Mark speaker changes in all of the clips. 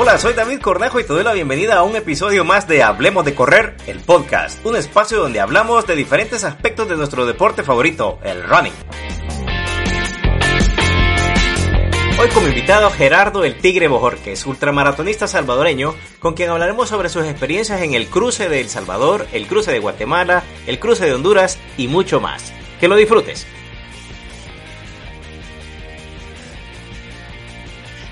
Speaker 1: Hola, soy David Cornejo y te doy la bienvenida a un episodio más de Hablemos de Correr, el podcast, un espacio donde hablamos de diferentes aspectos de nuestro deporte favorito, el running. Hoy como invitado Gerardo el Tigre Bojorques, ultramaratonista salvadoreño, con quien hablaremos sobre sus experiencias en el cruce de El Salvador, el cruce de Guatemala, el cruce de Honduras y mucho más. Que lo disfrutes.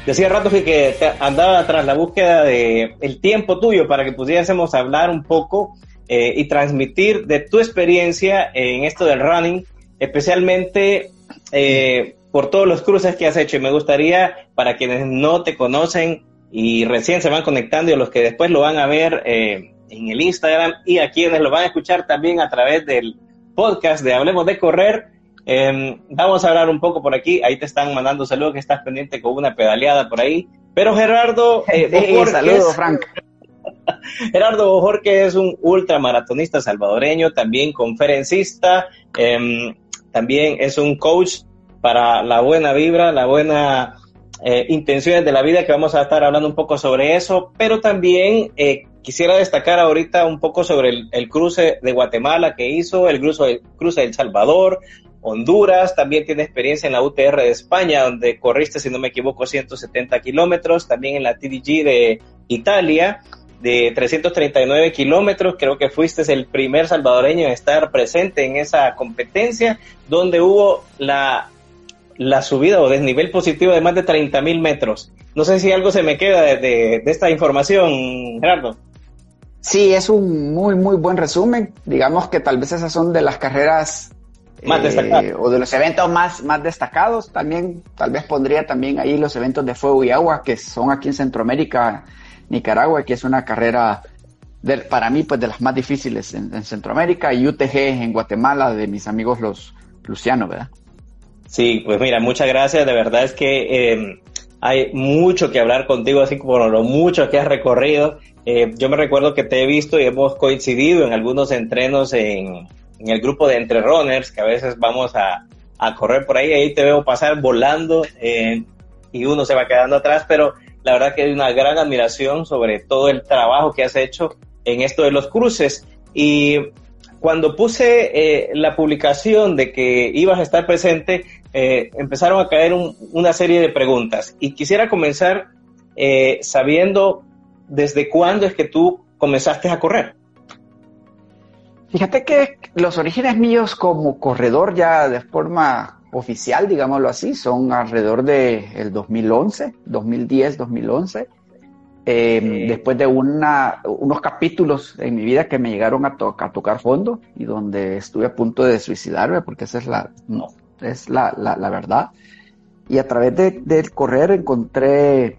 Speaker 1: Decía rato que, andaba tras la búsqueda de el tiempo tuyo para que pudiésemos hablar un poco eh, y transmitir de tu experiencia en esto del running, especialmente eh, por todos los cruces que has hecho. Y me gustaría, para quienes no te conocen y recién se van conectando y los que después lo van a ver eh, en el Instagram y a quienes lo van a escuchar también a través del podcast de Hablemos de Correr, Em, vamos a hablar un poco por aquí. Ahí te están mandando saludos que estás pendiente con una pedaleada por ahí. Pero Gerardo,
Speaker 2: eh, saludos, Frank.
Speaker 1: Gerardo Jorge es un ultramaratonista salvadoreño, también conferencista, em, también es un coach para la buena vibra, la buena eh, intenciones de la vida, que vamos a estar hablando un poco sobre eso, pero también eh, quisiera destacar ahorita un poco sobre el, el, cruce de Guatemala que hizo, el cruce, el cruce de El Salvador, Honduras, también tiene experiencia en la UTR de España, donde corriste, si no me equivoco, 170 kilómetros, también en la TDG de Italia, de 339 kilómetros, creo que fuiste el primer salvadoreño en estar presente en esa competencia, donde hubo la, la subida o desnivel positivo de más de 30 mil metros. No sé si algo se me queda de, de, de esta información, Gerardo.
Speaker 2: Sí, es un muy, muy buen resumen. Digamos que tal vez esas son de las carreras
Speaker 1: más eh,
Speaker 2: o de los eventos más, más destacados. También, tal vez pondría también ahí los eventos de fuego y agua, que son aquí en Centroamérica, Nicaragua, que es una carrera de, para mí, pues de las más difíciles en, Centroamérica, y UTG en Guatemala, de mis amigos los Luciano, ¿verdad?
Speaker 1: Sí, pues mira, muchas gracias. De verdad es que eh, hay mucho que hablar contigo, así como lo mucho que has recorrido. Eh, yo me recuerdo que te he visto y hemos coincidido en algunos entrenos en, en el grupo de entre runners, que a veces vamos a, a correr por ahí, ahí te veo pasar volando eh, y uno se va quedando atrás, pero la verdad que hay una gran admiración sobre todo el trabajo que has hecho en esto de los cruces. Y cuando puse eh, la publicación de que ibas a estar presente, eh, empezaron a caer un, una serie de preguntas. Y quisiera comenzar eh, sabiendo desde cuándo es que tú comenzaste a correr.
Speaker 2: Fíjate que los orígenes míos como corredor ya de forma oficial, digámoslo así, son alrededor de el 2011, 2010, 2011. Eh, después de una, unos capítulos en mi vida que me llegaron a, a, tocar fondo y donde estuve a punto de suicidarme, porque esa es la, no, es la, la, la verdad. Y a través de, del correr encontré,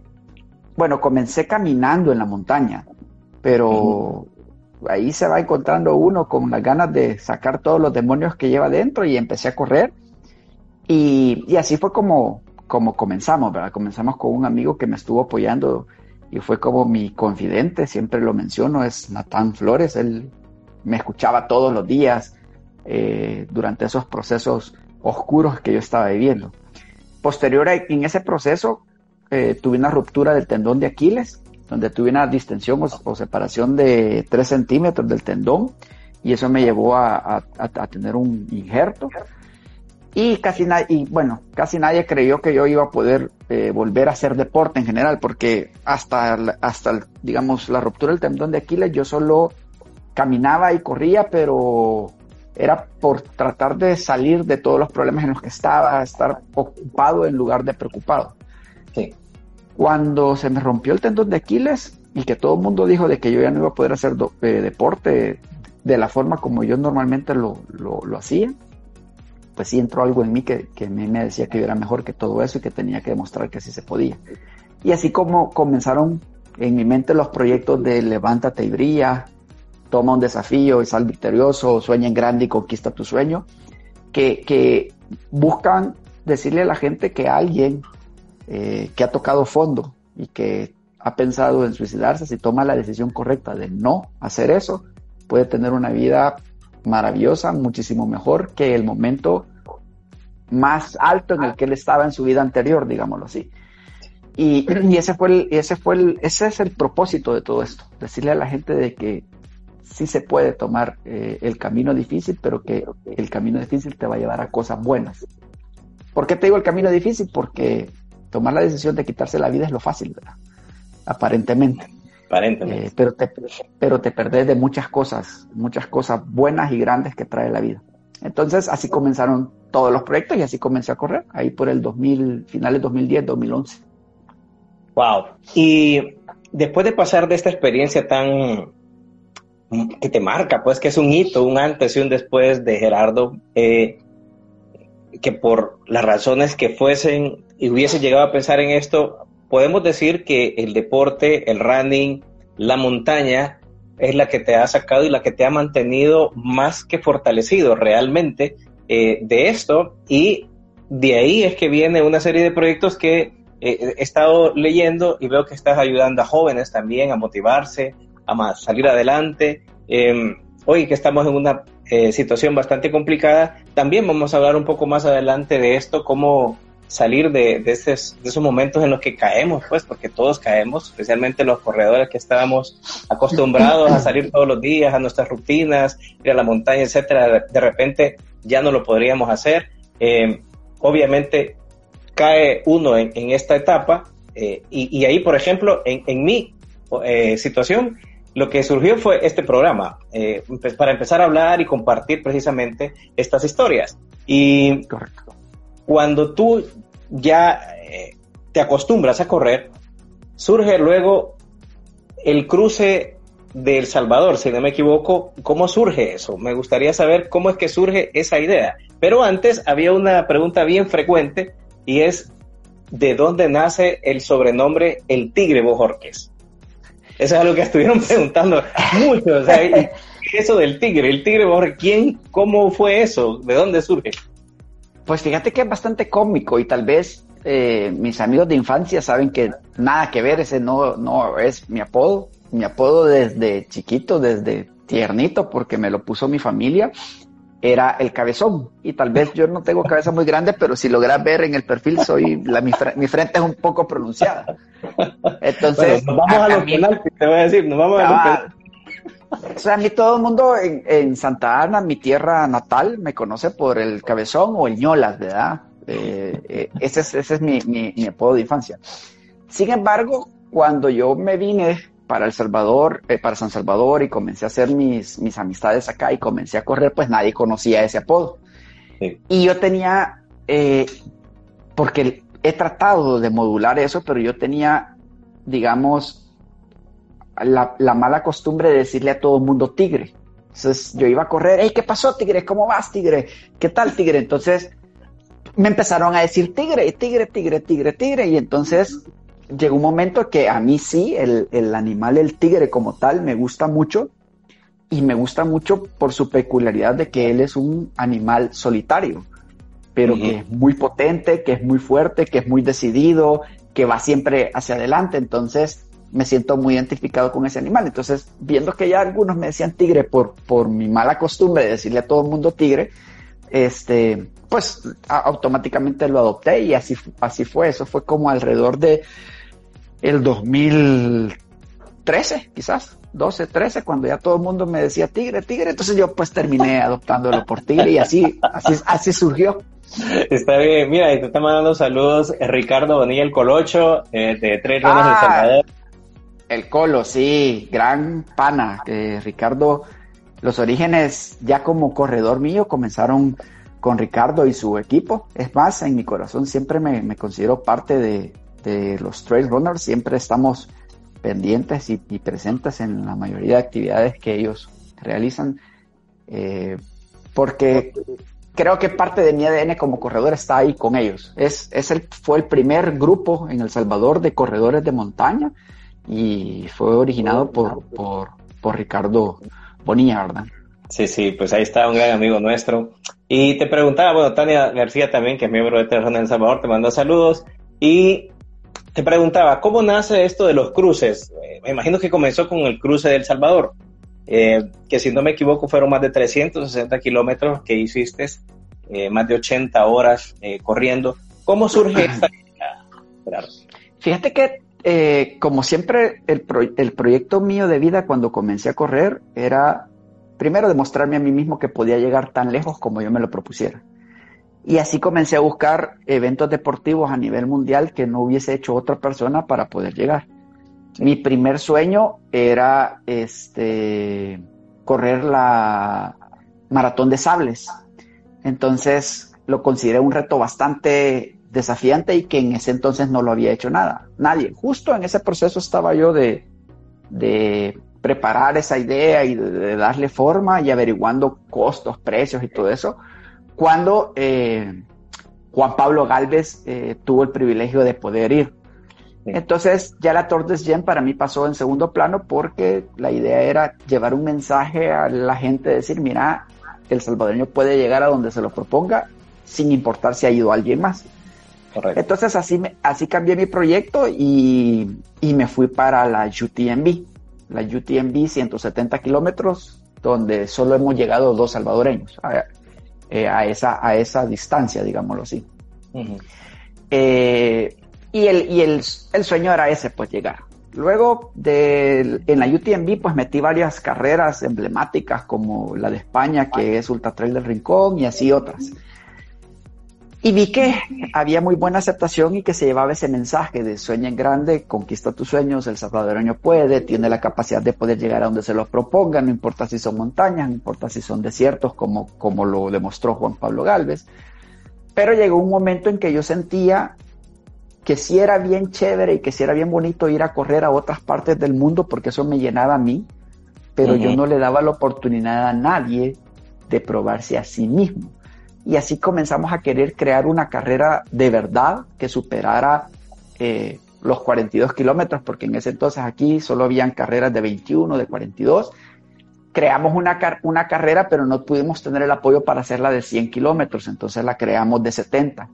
Speaker 2: bueno, comencé caminando en la montaña, pero ahí se va encontrando uno con las ganas de sacar todos los demonios que lleva dentro y empecé a correr. Y, así fue como, como comenzamos, ¿verdad? Comenzamos con un amigo que me estuvo apoyando y fue como mi confidente, siempre lo menciono, es Natán Flores, él me escuchaba todos los días eh, durante esos procesos oscuros que yo estaba viviendo. Posterior a, en ese proceso eh, tuve una ruptura del tendón de Aquiles donde tuve una distensión o, separación de 3 centímetros del tendón y eso me llevó a, tener un injerto. Y casi nadie, y bueno, casi nadie creyó que yo iba a poder eh, volver a hacer deporte en general, porque hasta, hasta, digamos, la ruptura del tendón de Aquiles yo solo caminaba y corría, pero era por tratar de salir de todos los problemas en los que estaba, estar ocupado en lugar de preocupado.
Speaker 1: Sí.
Speaker 2: Cuando se me rompió el tendón de Aquiles y que todo el mundo dijo de que yo ya no iba a poder hacer eh, deporte de la forma como yo normalmente lo, lo, hacía, pues sí entró algo en mí que, que me, me decía que yo era mejor que todo eso y que tenía que demostrar que sí se podía. Y así como comenzaron en mi mente los proyectos de Levántate y Brilla, Toma un desafío y sal victorioso, Sueña en grande y conquista tu sueño, que, que buscan decirle a la gente que alguien eh, que ha tocado fondo y que ha pensado en suicidarse, si toma la decisión correcta de no hacer eso, puede tener una vida maravillosa, muchísimo mejor que el momento más alto en el que él estaba en su vida anterior, digámoslo así. Y, ese fue el, ese fue el, ese es el propósito de todo esto, decirle a la gente de que sí se puede tomar eh, el camino difícil, pero que el camino difícil te va a llevar a cosas buenas. ¿Por qué te digo el camino difícil? Porque tomar la decisión de quitarse la vida es lo fácil, ¿verdad? Aparentemente.
Speaker 1: Aparentemente.
Speaker 2: Eh, pero, te, pero te perdés de muchas cosas, muchas cosas buenas y grandes que trae la vida. Entonces, así comenzaron todos los proyectos y así comencé a correr, ahí por el 2000, finales 2010, 2011.
Speaker 1: Wow. Y después de pasar de esta experiencia tan que te marca, pues que es un hito, un antes y un después de Gerardo, eh, que por las razones que fuesen y hubiese llegado a pensar en esto, podemos decir que el deporte, el running, la montaña, es la que te ha sacado y la que te ha mantenido más que fortalecido realmente eh, de esto. Y de ahí es que viene una serie de proyectos que eh, he estado leyendo y veo que estás ayudando a jóvenes también a motivarse, a salir adelante. Eh, hoy que estamos en una eh, situación bastante complicada, también vamos a hablar un poco más adelante de esto, cómo salir de, de, esos, de esos momentos en los que caemos, pues, porque todos caemos, especialmente los corredores que estábamos acostumbrados a salir todos los días a nuestras rutinas, ir a la montaña, etcétera, de repente ya no lo podríamos hacer. Eh, obviamente cae uno en, en esta etapa eh, y, y, ahí, por ejemplo, en, en mi eh, situación, lo que surgió fue este programa, eh, para empezar a hablar y compartir precisamente estas historias. Y Correcto. Cuando tú ya eh, te acostumbras a correr, surge luego el cruce de El Salvador, si no me equivoco. ¿Cómo surge eso? Me gustaría saber cómo es que surge esa idea. Pero antes había una pregunta bien frecuente y es, ¿de dónde nace el sobrenombre El Tigre Bojorques? Eso es algo que estuvieron preguntando mucho. O sea, eso del tigre, el tigre, ¿quién, cómo fue eso? ¿De dónde surge?
Speaker 2: Pues fíjate que es bastante cómico y tal vez eh, mis amigos de infancia saben que nada que ver, ese no, no es mi apodo. Mi apodo desde chiquito, desde tiernito, porque me lo puso mi familia, era el cabezón. Y tal vez yo no tengo cabeza muy grande, pero si logras ver en el perfil, soy la, mi, mi frente es un poco pronunciada. Entonces,
Speaker 1: bueno, nos vamos a, a los mí, penaltis, te voy a decir, nos vamos a los penaltis.
Speaker 2: O sea, a mí todo el mundo en, en, Santa Ana, mi tierra natal, me conoce por el cabezón o el ñolas, ¿verdad? Eh, eh, ese es, ese es mi, mi, mi, apodo de infancia. Sin embargo, cuando yo me vine para El Salvador, eh, para San Salvador y comencé a hacer mis, mis amistades acá y comencé a correr, pues nadie conocía ese apodo. Sí. Y yo tenía, porque he tratado de modular eso, pero yo tenía, digamos, la, la, mala costumbre de decirle a todo el mundo tigre. Entonces yo iba a correr, hey, ¿qué pasó, tigre? ¿Cómo vas, tigre? ¿Qué tal, tigre? Entonces me empezaron a decir tigre, tigre, tigre, tigre, tigre, y entonces llegó un momento que a mí sí, el, el animal, el tigre como tal, me gusta mucho, y me gusta mucho por su peculiaridad de que él es un animal solitario, pero uh -huh. que es muy potente, que es muy fuerte, que es muy decidido, que va siempre hacia adelante. Entonces, me siento muy identificado con ese animal. Entonces, viendo que ya algunos me decían tigre por, por mi mala costumbre de decirle a todo el mundo tigre, este, pues a, automáticamente lo adopté y así, así fue. Eso fue como alrededor de el 2013, quizás, 12, 13, cuando ya todo el mundo me decía tigre, tigre. Entonces yo pues terminé adoptándolo por tigre y así, así, así surgió.
Speaker 1: Está bien, mira, y te está mandando saludos Ricardo Bonilla el Colocho, eh, de Tres Ruedas ah, de Salvador.
Speaker 2: El Colo, sí, gran pana. Ricardo, los orígenes ya como corredor mío comenzaron con Ricardo y su equipo. Es más, en mi corazón siempre me, me considero parte de, de, los trail runners. Siempre estamos pendientes y, y, presentes en la mayoría de actividades que ellos realizan. Eh, porque creo que parte de mi ADN como corredor está ahí con ellos. Es, es el, fue el primer grupo en El Salvador de corredores de montaña y fue originado por, por, por Ricardo Bonilla, ¿verdad?
Speaker 1: Sí, sí, pues ahí está un gran amigo nuestro. Y te preguntaba, bueno, Tania García también, que es miembro de Terrón en El Salvador, te mandó saludos. Y te preguntaba, ¿cómo nace esto de los cruces? Eh, me imagino que comenzó con el cruce del Salvador, eh, que si no me equivoco fueron más de 360 kilómetros que hiciste, eh, más de 80 horas corriendo. ¿Cómo surge esta idea?
Speaker 2: Fíjate que, como siempre, el, el proyecto mío de vida cuando comencé a correr era, primero, demostrarme a mí mismo que podía llegar tan lejos como yo me lo propusiera. Y así comencé a buscar eventos deportivos a nivel mundial que no hubiese hecho otra persona para poder llegar. Mi primer sueño era este, correr la maratón de sables. Entonces lo consideré un reto bastante desafiante y que en ese entonces no lo había hecho nada, nadie. Justo en ese proceso estaba yo de, de preparar esa idea y de, darle forma y averiguando costos, precios y todo eso cuando eh, Juan Pablo Galvez eh, tuvo el privilegio de poder ir. Entonces ya la Tour des Géants para mí pasó en segundo plano porque la idea era llevar un mensaje a la gente, decir, mira, el salvadoreño puede llegar a donde se lo proponga sin importar si ha ido alguien más. Entonces así, me, así cambié mi proyecto y, y, me fui para la UTMB, la UTMB 170 kilómetros, donde solo hemos llegado dos salvadoreños. Eh, a, esa, a esa distancia, digámoslo así. Eh, y el, y el, el, sueño era ese, pues llegar. Luego de, en la UTMB, pues metí varias carreras emblemáticas como la de España, que es Ultra Trail del Rincón, y así otras. Y vi que había muy buena aceptación y que se llevaba ese mensaje de sueña en grande, conquista tus sueños, el salvadoreño puede, tiene la capacidad de poder llegar a donde se los proponga, no importa si son montañas, no importa si son desiertos, como, como lo demostró Juan Pablo Galvez. Pero llegó un momento en que yo sentía que sí era bien chévere y que sí era bien bonito ir a correr a otras partes del mundo porque eso me llenaba a mí, pero yo no le daba la oportunidad a nadie de probarse a sí mismo y así comenzamos a querer crear una carrera de verdad que superara eh, los 42 kilómetros, porque en ese entonces aquí solo habían carreras de 21, de 42. Creamos una, una carrera, pero no pudimos tener el apoyo para hacerla de 100 kilómetros, entonces la creamos de 70.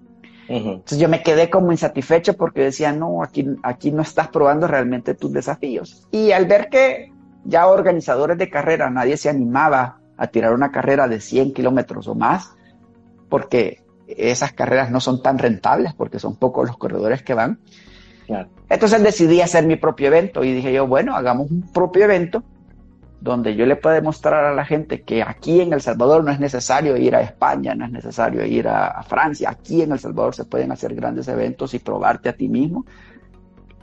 Speaker 2: Entonces yo me quedé como insatisfecho porque decía, no, aquí, aquí no estás probando realmente tus desafíos. Y al ver que ya organizadores de carrera, nadie se animaba a tirar una carrera de 100 kilómetros o más, porque esas carreras no son tan rentables porque son pocos los corredores que van. Entonces decidí hacer mi propio evento y dije yo, bueno, hagamos un propio evento donde yo le pueda demostrar a la gente que aquí en El Salvador no es necesario ir a España, no es necesario ir a, Francia, aquí en El Salvador se pueden hacer grandes eventos y probarte a ti mismo.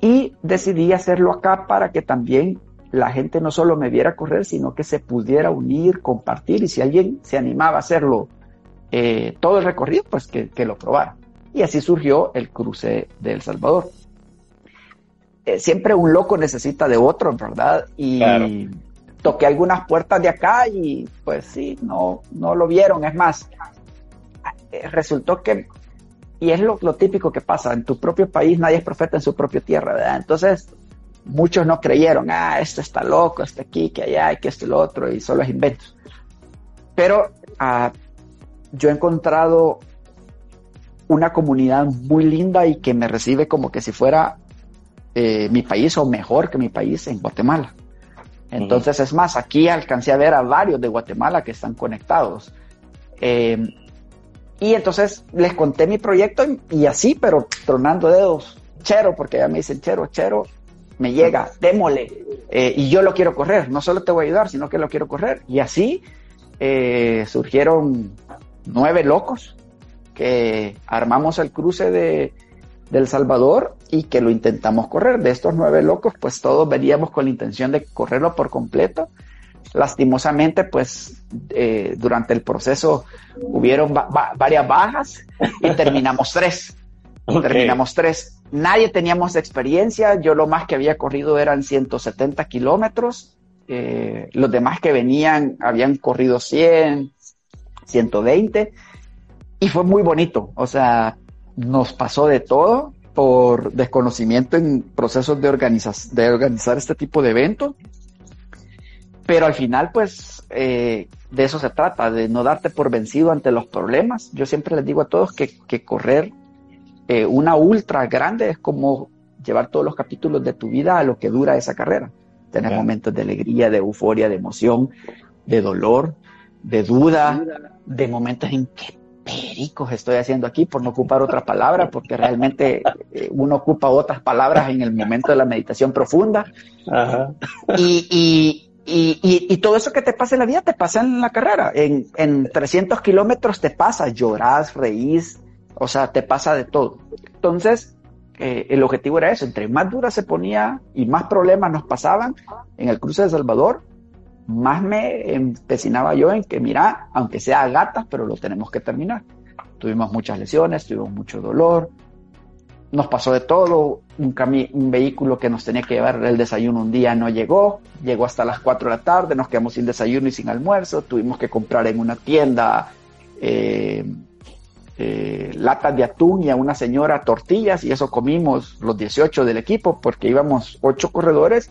Speaker 2: Y decidí hacerlo acá para que también la gente no solo me viera correr, sino que se pudiera unir, compartir y si alguien se animaba a hacerlo eh, todo el recorrido, pues que, lo probara. Y así surgió el cruce de El Salvador. Eh, siempre un loco necesita de otro, ¿verdad? Y toqué algunas puertas de acá y pues sí, no, no lo vieron. Es más, eh, resultó que, y es lo, lo, típico que pasa, en tu propio país nadie es profeta en su propia tierra, ¿verdad? Entonces, muchos no creyeron, ah, esto está loco, este aquí, que allá, que esto y lo otro, y solo es inventos. Pero ah, yo he encontrado una comunidad muy linda y que me recibe como que si fuera eh, mi país o mejor que mi país en Guatemala. Entonces, es más, aquí alcancé a ver a varios de Guatemala que están conectados. Eh, y entonces les conté mi proyecto y, así, pero tronando dedos, chero, porque ya me dicen chero, chero, me llega, démole, eh, y yo lo quiero correr, no solo te voy a ayudar, sino que lo quiero correr. Y así surgieron nueve locos que armamos el cruce de, El Salvador y que lo intentamos correr. De estos nueve locos, pues todos veníamos con la intención de correrlo por completo. Lastimosamente, pues eh, durante el proceso hubieron varias bajas y terminamos tres. Terminamos tres. Nadie teníamos experiencia. Yo lo más que había corrido eran 170 kilómetros. Eh, los demás que venían habían corrido 100, 120 y fue muy bonito, o sea, nos pasó de todo por desconocimiento en procesos de, de organizar este tipo de eventos, pero al final pues eh, de eso se trata, de no darte por vencido ante los problemas. Yo siempre les digo a todos que, que correr eh, una ultra grande es como llevar todos los capítulos de tu vida a lo que dura esa carrera. Tener momentos de alegría, de euforia, de emoción, de dolor, de duda, de momentos en que pericos estoy haciendo aquí por no ocupar otra palabra, porque realmente eh, uno ocupa otras palabras en el momento de la meditación profunda. Y, y, todo eso que te pasa en la vida te pasa en la carrera. En, en 300 kilómetros te pasa, llorás, reís, o sea, te pasa de todo. Entonces, eh, el objetivo era eso, entre más dura se ponía y más problemas nos pasaban en el cruce de Salvador, más me empecinaba yo en que, mira, aunque sea gatas, pero lo tenemos que terminar. Tuvimos muchas lesiones, tuvimos mucho dolor, nos pasó de todo, un, un vehículo que nos tenía que llevar el desayuno un día no llegó, llegó hasta las 4 de la tarde, nos quedamos sin desayuno y sin almuerzo, tuvimos que comprar en una tienda eh, eh, latas de atún y a una señora tortillas y eso comimos los 18 del equipo porque íbamos 8 corredores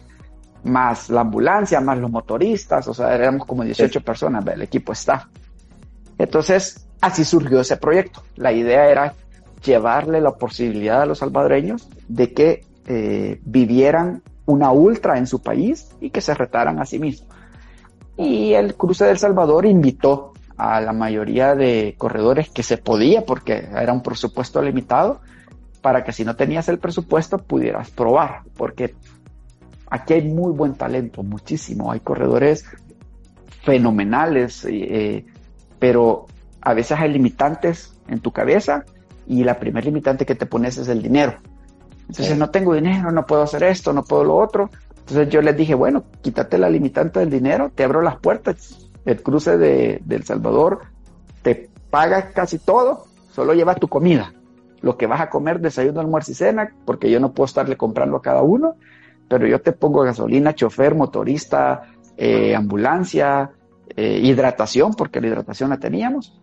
Speaker 2: más la ambulancia, más los motoristas, o sea, éramos como 18 personas del equipo staff. Entonces, así surgió ese proyecto. La idea era llevarle la posibilidad a los salvadoreños de que eh, vivieran una ultra en su país y que se retaran a sí mismos. Y el Cruce del Salvador invitó a la mayoría de corredores que se podía porque era un presupuesto limitado para que si no tenías el presupuesto pudieras probar porque aquí hay muy buen talento, muchísimo, hay corredores fenomenales, eh, pero a veces hay limitantes en tu cabeza y la primer limitante que te pones es el dinero. Entonces, no tengo dinero, no puedo hacer esto, no puedo lo otro. Entonces yo les dije, bueno, quítate la limitante del dinero, te abro las puertas, el cruce de, El Salvador te paga casi todo, solo lleva tu comida. Lo que vas a comer, desayuno, almuerzo y cena, porque yo no puedo estarle comprando a cada uno, pero yo te pongo gasolina, chofer, motorista, eh, ambulancia, eh, hidratación, porque la hidratación la teníamos,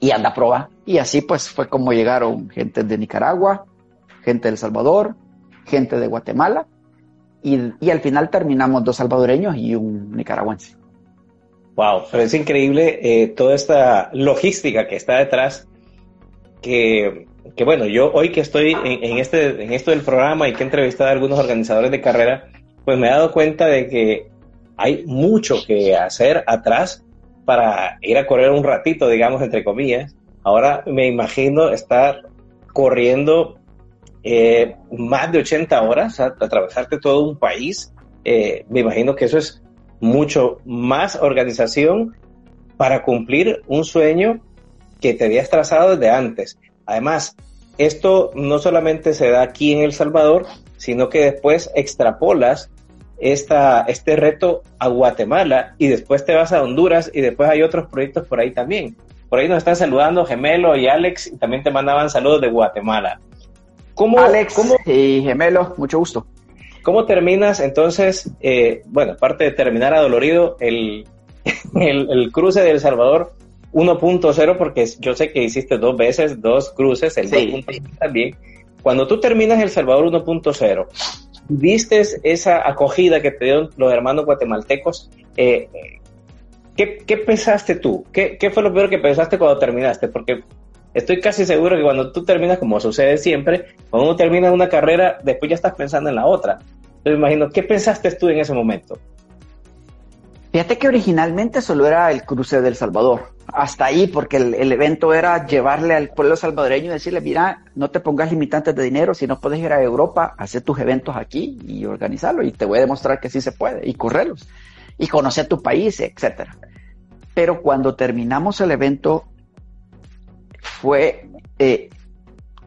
Speaker 2: y anda a probar. Y así pues fue como llegaron gente de Nicaragua, gente de El Salvador, gente de Guatemala, y, y al final terminamos dos salvadoreños y un nicaragüense.
Speaker 1: Wow, pero es increíble eh, toda esta logística que está detrás, que, que bueno, yo hoy que estoy en, este, en esto del programa y que he entrevistado a algunos organizadores de carrera, pues me he dado cuenta de que hay mucho que hacer atrás para ir a correr un ratito, digamos, entre comillas. Ahora me imagino estar corriendo eh, más de 80 horas, a, atravesarte todo un país. Eh, me imagino que eso es mucho más organización para cumplir un sueño que te habías trazado desde antes. Además, esto no solamente se da aquí en El Salvador, sino que después extrapolas esta, este reto a Guatemala y después te vas a Honduras y después hay otros proyectos por ahí también. Por ahí nos están saludando Gemelo y Alex y también te mandaban saludos de Guatemala.
Speaker 2: ¿Cómo, Alex y Gemelo, mucho gusto.
Speaker 1: ¿Cómo terminas entonces, eh, bueno, aparte de terminar adolorido, el, el, cruce de El Salvador 1.0, porque yo sé que hiciste dos veces, dos cruces, el 2.0 también. Cuando tú terminas El Salvador 1.0, ¿viste esa acogida que te dieron los hermanos guatemaltecos? Eh, ¿qué, ¿qué, pensaste tú? ¿Qué, ¿Qué fue lo peor que pensaste cuando terminaste? Porque estoy casi seguro que cuando tú terminas, como sucede siempre, cuando uno termina una carrera, después ya estás pensando en la otra. Entonces me imagino, ¿qué pensaste tú en ese momento?
Speaker 2: Fíjate que originalmente solo era el cruce del Salvador. Hasta ahí, porque el, evento era llevarle al pueblo salvadoreño y decirle, mira, no te pongas limitantes de dinero, si no puedes ir a Europa, hacer tus eventos aquí y organizarlo. Y te voy a demostrar que sí se puede y correrlos. Y conocer tu país, etcétera. Pero cuando terminamos el evento, fue eh,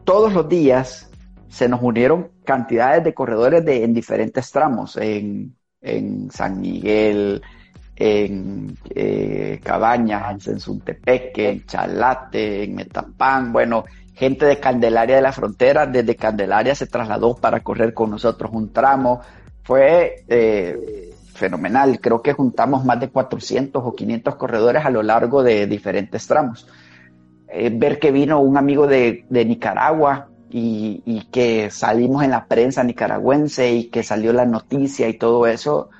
Speaker 2: todos los días se nos unieron cantidades de corredores de, en diferentes tramos, en, San Miguel, en eh, Cabañas, en Suntepeque, en Chalate, en Metapán, bueno, gente de Candelaria de la Frontera, desde Candelaria se trasladó para correr con nosotros un tramo, fue eh, fenomenal, creo que juntamos más de 400 o 500 corredores a lo largo de diferentes tramos. eh, ver que vino un amigo de, Nicaragua y, que salimos en la prensa nicaragüense y que salió la noticia y todo eso,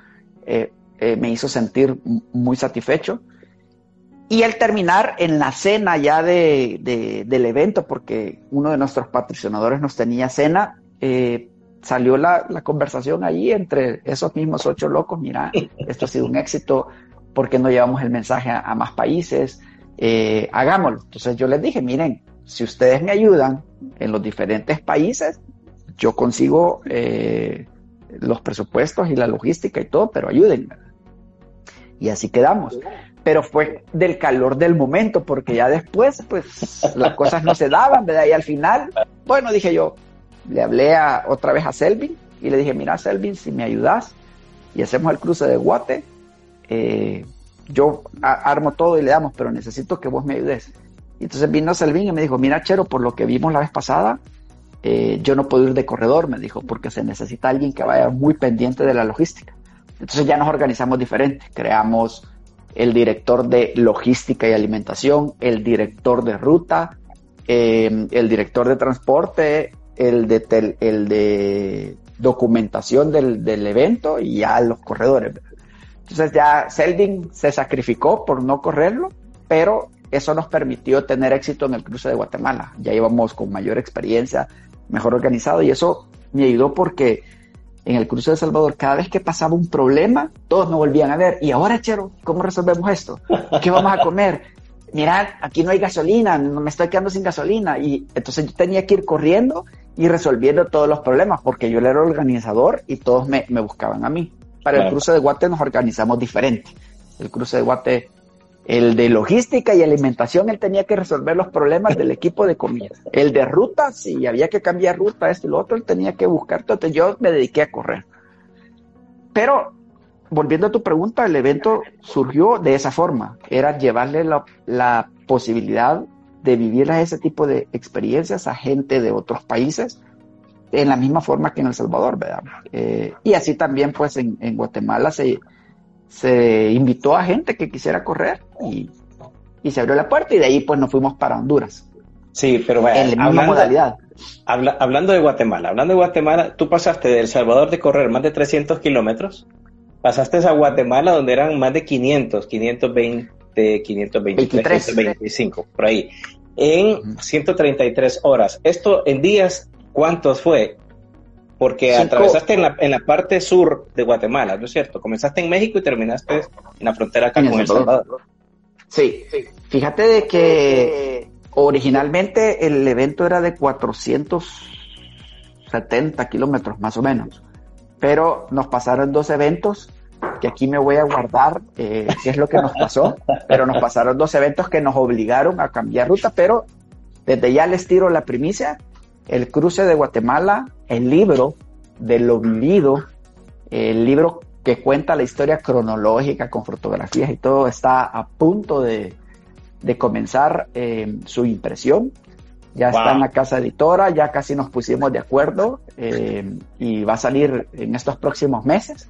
Speaker 2: eh, me hizo sentir muy satisfecho. Y el terminar en la cena ya de, del evento, porque uno de nuestros patrocinadores nos tenía cena, salió la, conversación ahí entre esos mismos ocho locos, mira, esto ha sido un éxito, ¿por qué no llevamos el mensaje a, más países? Eh, hagámoslo. Entonces yo les dije, miren, si ustedes me ayudan en los diferentes países, yo consigo eh, los presupuestos y la logística y todo, pero ayúdenme. Y así quedamos. Pero fue del calor del momento, porque ya después, pues, las cosas no se daban, ¿verdad? Y al final, bueno, dije yo, le hablé a, otra vez a Selvin y le dije, mira Selvin, si me ayudas y hacemos el cruce de Guate, eh, yo armo todo y le damos, pero necesito que vos me ayudes. Y entonces vino Selvin y me dijo, mira Chero, por lo que vimos la vez pasada, eh, yo no puedo ir de corredor, me dijo, porque se necesita alguien que vaya muy pendiente de la logística. Entonces ya nos organizamos diferente, creamos el director de logística y alimentación, el director de ruta, eh, el director de transporte, el de, el de documentación del, evento y ya los corredores. Entonces ya Seldin se sacrificó por no correrlo, pero eso nos permitió tener éxito en el cruce de Guatemala. Ya íbamos con mayor experiencia, mejor organizado y eso me ayudó porque en el cruce de Salvador, cada vez que pasaba un problema, todos nos volvían a ver. Y ahora, Chero, ¿cómo resolvemos esto? ¿Qué vamos a comer? Mira, aquí no hay gasolina, me estoy quedando sin gasolina. Y entonces yo tenía que ir corriendo y resolviendo todos los problemas, porque yo era el organizador y todos me, buscaban a mí. Para el cruce de Guate nos organizamos diferente. El cruce de Guate, el de logística y alimentación, él tenía que resolver los problemas del equipo de comida. El de ruta, si había que cambiar ruta, esto y lo otro, él tenía que buscar. Entonces yo me dediqué a correr. Pero, volviendo a tu pregunta, el evento surgió de esa forma. Era llevarle la, la posibilidad de vivir ese tipo de experiencias a gente de otros países en la misma forma que en El Salvador, ¿verdad? Eh, y así también, pues, en, Guatemala se, se invitó a gente que quisiera correr y, se abrió la puerta y de ahí, pues, nos fuimos para Honduras.
Speaker 1: Sí, pero vaya,
Speaker 2: en la misma modalidad.
Speaker 1: hablando de Guatemala, hablando de Guatemala, tú pasaste de El Salvador de correr más de 300 kilómetros, pasaste a Guatemala donde eran más de 500, 520, 523, 525, por ahí en 133 horas. Esto en días, ¿cuántos fue? Porque atravesaste en la, en la, parte sur de Guatemala, ¿no es cierto? Comenzaste en México y terminaste en la frontera acá con El Salvador.
Speaker 2: Sí, fíjate de que originalmente el evento era de 470 kilómetros más o menos, pero nos pasaron dos eventos que aquí me voy a guardar eh, qué es lo que nos pasó, pero nos pasaron dos eventos que nos obligaron a cambiar ruta, pero desde ya les tiro la primicia, el cruce de Guatemala, el libro de lo vivido, el libro que cuenta la historia cronológica con fotografías y todo, está a punto de, comenzar eh, su impresión. Ya está en la casa editora, ya casi nos pusimos de acuerdo eh, y va a salir en estos próximos meses.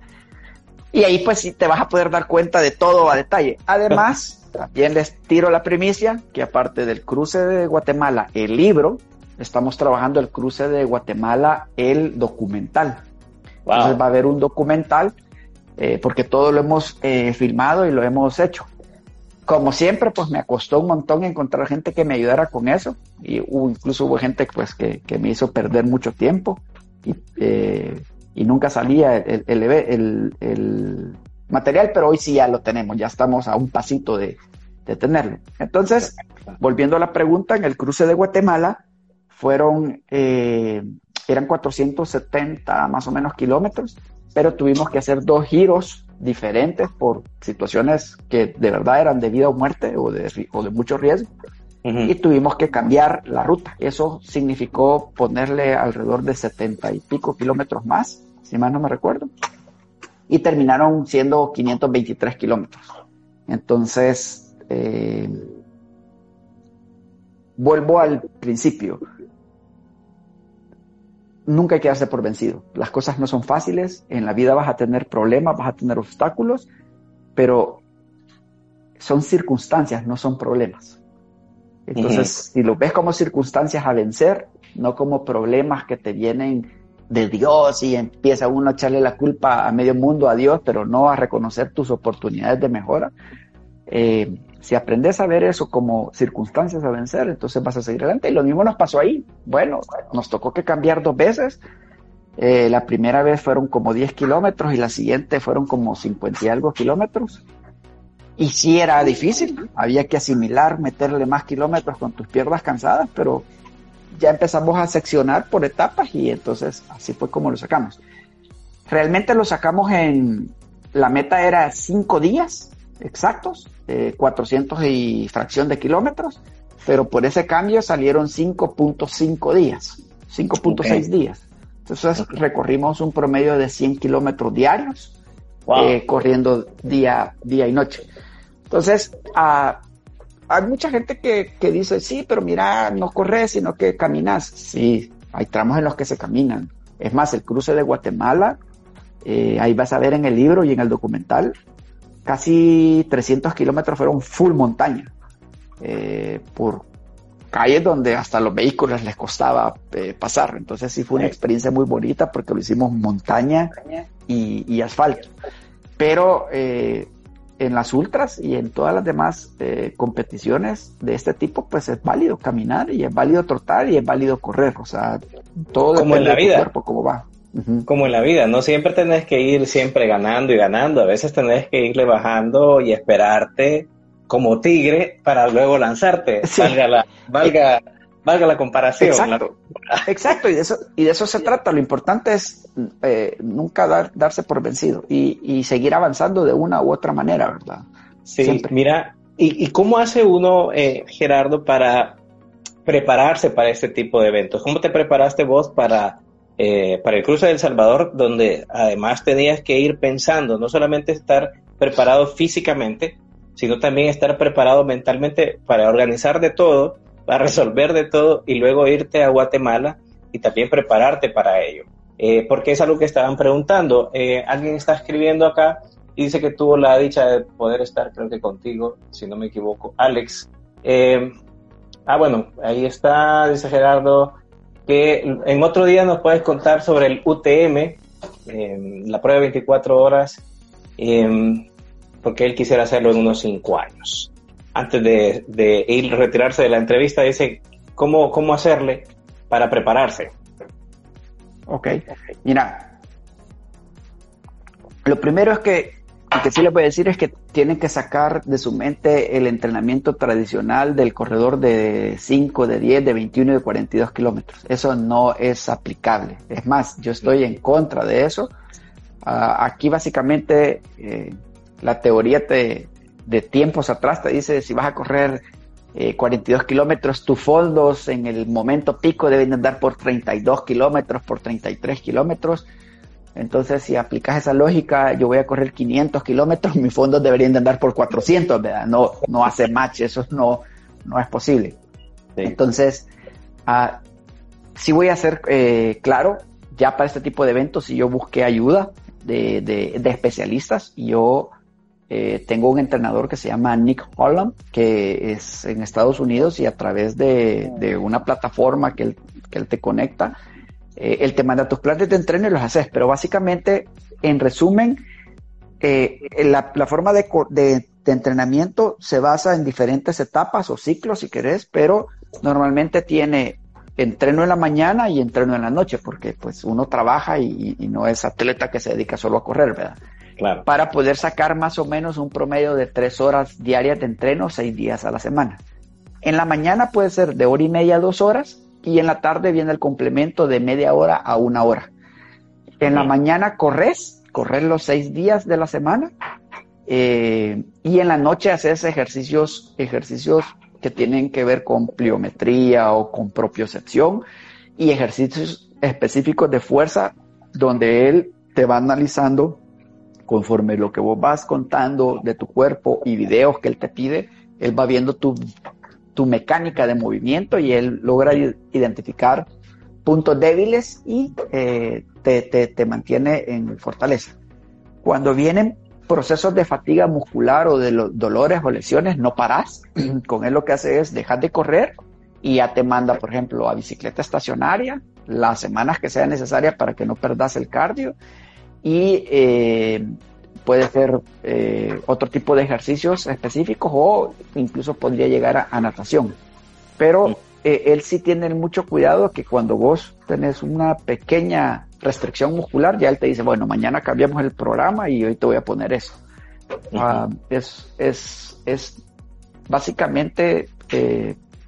Speaker 2: Y ahí pues sí te vas a poder dar cuenta de todo a detalle. Además, también les tiro la primicia que aparte del cruce de Guatemala, el libro, estamos trabajando el cruce de Guatemala, el documental. Entonces va a haber un documental eh, porque todo lo hemos eh, filmado y lo hemos hecho. Como siempre, pues me costó un montón encontrar gente que me ayudara con eso. Y incluso hubo gente pues que, que me hizo perder mucho tiempo. Y, eh, y nunca salía el, el, material, pero hoy sí ya lo tenemos, ya estamos a un pasito de, tenerlo. Entonces, volviendo a la pregunta, en el cruce de Guatemala fueron, eh, eran 470 más o menos kilómetros, pero tuvimos que hacer dos giros diferentes por situaciones que de verdad eran de vida o muerte o de, o de mucho riesgo y tuvimos que cambiar la ruta. Eso significó ponerle alrededor de 70 y pico kilómetros más, si mal no me recuerdo, y terminaron siendo 523 kilómetros. Entonces, eh, vuelvo al principio. Nunca hay que darse por vencido. Las cosas no son fáciles. En la vida vas a tener problemas, vas a tener obstáculos, pero son circunstancias, no son problemas. Entonces, si lo ves como circunstancias a vencer, no como problemas que te vienen de Dios y empieza uno a echarle la culpa a medio mundo a Dios, pero no a reconocer tus oportunidades de mejora. Eh, si aprendes a ver eso como circunstancias a vencer, entonces vas a seguir adelante. Y lo mismo nos pasó ahí. Bueno, nos tocó que cambiar dos veces. Eh, la primera vez fueron como 10 kilómetros y la siguiente fueron como 50 y algo kilómetros. Y sí era difícil, había que asimilar, meterle más kilómetros con tus piernas cansadas, pero ya empezamos a seccionar por etapas y entonces así fue como lo sacamos. Realmente lo sacamos en, la meta era cinco días exactos, 400 y fracción de kilómetros, pero por ese cambio salieron 5.5 días, 5.6 días. Entonces recorrimos un promedio de 100 kilómetros diarios, eh, corriendo día, día y noche. Entonces, ah, hay mucha gente que, que, dice, sí, pero mira, no corres, sino que caminas. Sí, hay tramos en los que se caminan. Es más, el cruce de Guatemala, eh, ahí vas a ver en el libro y en el documental, casi 300 kilómetros fueron full montaña, eh, por calles donde hasta los vehículos les costaba eh, pasar. Entonces sí fue una experiencia muy bonita porque lo hicimos montaña y, y asfalto. Pero eh, en las ultras y en todas las demás eh, competiciones de este tipo, pues es válido caminar y es válido trotar y es válido correr. O sea, todo
Speaker 1: como en la vida.
Speaker 2: cuerpo, cómo va.
Speaker 1: Como en la vida, no siempre tenés que ir siempre ganando y ganando, a veces tenés que irle bajando y esperarte como tigre para luego lanzarte, valga, la, valga, valga la comparación.
Speaker 2: Exacto, exacto y, de eso, y de eso se trata, lo importante es eh, nunca dar, darse por vencido y, y, seguir avanzando de una u otra manera, ¿verdad?
Speaker 1: Sí, siempre. mira, ¿y, ¿y, cómo hace uno, eh, Gerardo, para prepararse para este tipo de eventos? ¿Cómo te preparaste vos para eh, para el cruce del Salvador, donde además tenías que ir pensando, no solamente estar preparado físicamente, sino también estar preparado mentalmente para organizar de todo, para resolver de todo y luego irte a Guatemala y también prepararte para ello. Eh, porque es algo que estaban preguntando. Eh, alguien está escribiendo acá y dice que tuvo la dicha de poder estar, creo que contigo, si no me equivoco, Alex. Ah, bueno, ahí está, dice Gerardo que en otro día nos puedes contar sobre el UTM, la prueba de 24 horas, eh, porque él quisiera hacerlo en unos 5 años. Antes de, de, ir retirarse de la entrevista, dice cómo, cómo hacerle para prepararse.
Speaker 2: Ok, mira, lo primero es que lo que sí les voy a decir es que tienen que sacar de su mente el entrenamiento tradicional del corredor de 5, de 10, de 21 y de 42 kilómetros. Eso no es aplicable. Es más, yo estoy en contra de eso. Uh, aquí básicamente eh, la teoría te, de tiempos atrás te dice si vas a correr eh, 42 kilómetros, tus fondos en el momento pico deben andar por 32 kilómetros, por 33 kilómetros entonces, si aplicas esa lógica, yo voy a correr 500 kilómetros, mis fondos deberían de andar por 400, ¿verdad? No, no hace match, eso no, no es posible. Sí. Entonces, uh, sí voy a ser eh, claro, ya para este tipo de eventos, si yo busqué ayuda de, de, de especialistas, yo eh, tengo un entrenador que se llama Nick Holland, que es en Estados Unidos y a través de, de una plataforma que él, que él te conecta, eh, él te manda tus planes de entreno y los haces, pero básicamente, en resumen, eh, la, la, forma de, de, de, entrenamiento se basa en diferentes etapas o ciclos, si querés, pero normalmente tiene entreno en la mañana y entreno en la noche, porque pues uno trabaja y, y no es atleta que se dedica solo a correr, ¿verdad?
Speaker 1: Claro.
Speaker 2: Para poder sacar más o menos un promedio de tres horas diarias de entreno, seis días a la semana. En la mañana puede ser de hora y media a dos horas, y en la tarde viene el complemento de media hora a una hora. En la mañana corres, corres los seis días de la semana eh, y en la noche haces ejercicios, ejercicios que tienen que ver con pliometría o con propiocepción y ejercicios específicos de fuerza donde él te va analizando conforme lo que vos vas contando de tu cuerpo y videos que él te pide, él va viendo tu, tu mecánica de movimiento y él logra identificar puntos débiles y eh, te, te, mantiene en fortaleza. Cuando vienen procesos de fatiga muscular o de dolores o lesiones, no parás. Con él lo que hace es dejar de correr y ya te manda, por ejemplo, a bicicleta estacionaria las semanas que sean necesarias para que no perdas el cardio y eh, puede ser eh, otro tipo de ejercicios específicos o incluso podría llegar a, natación. Pero eh, él sí tiene mucho cuidado que cuando vos tenés una pequeña restricción muscular, ya él te dice, bueno, mañana cambiamos el programa y hoy te voy a poner eso. Ah, es, es, es básicamente,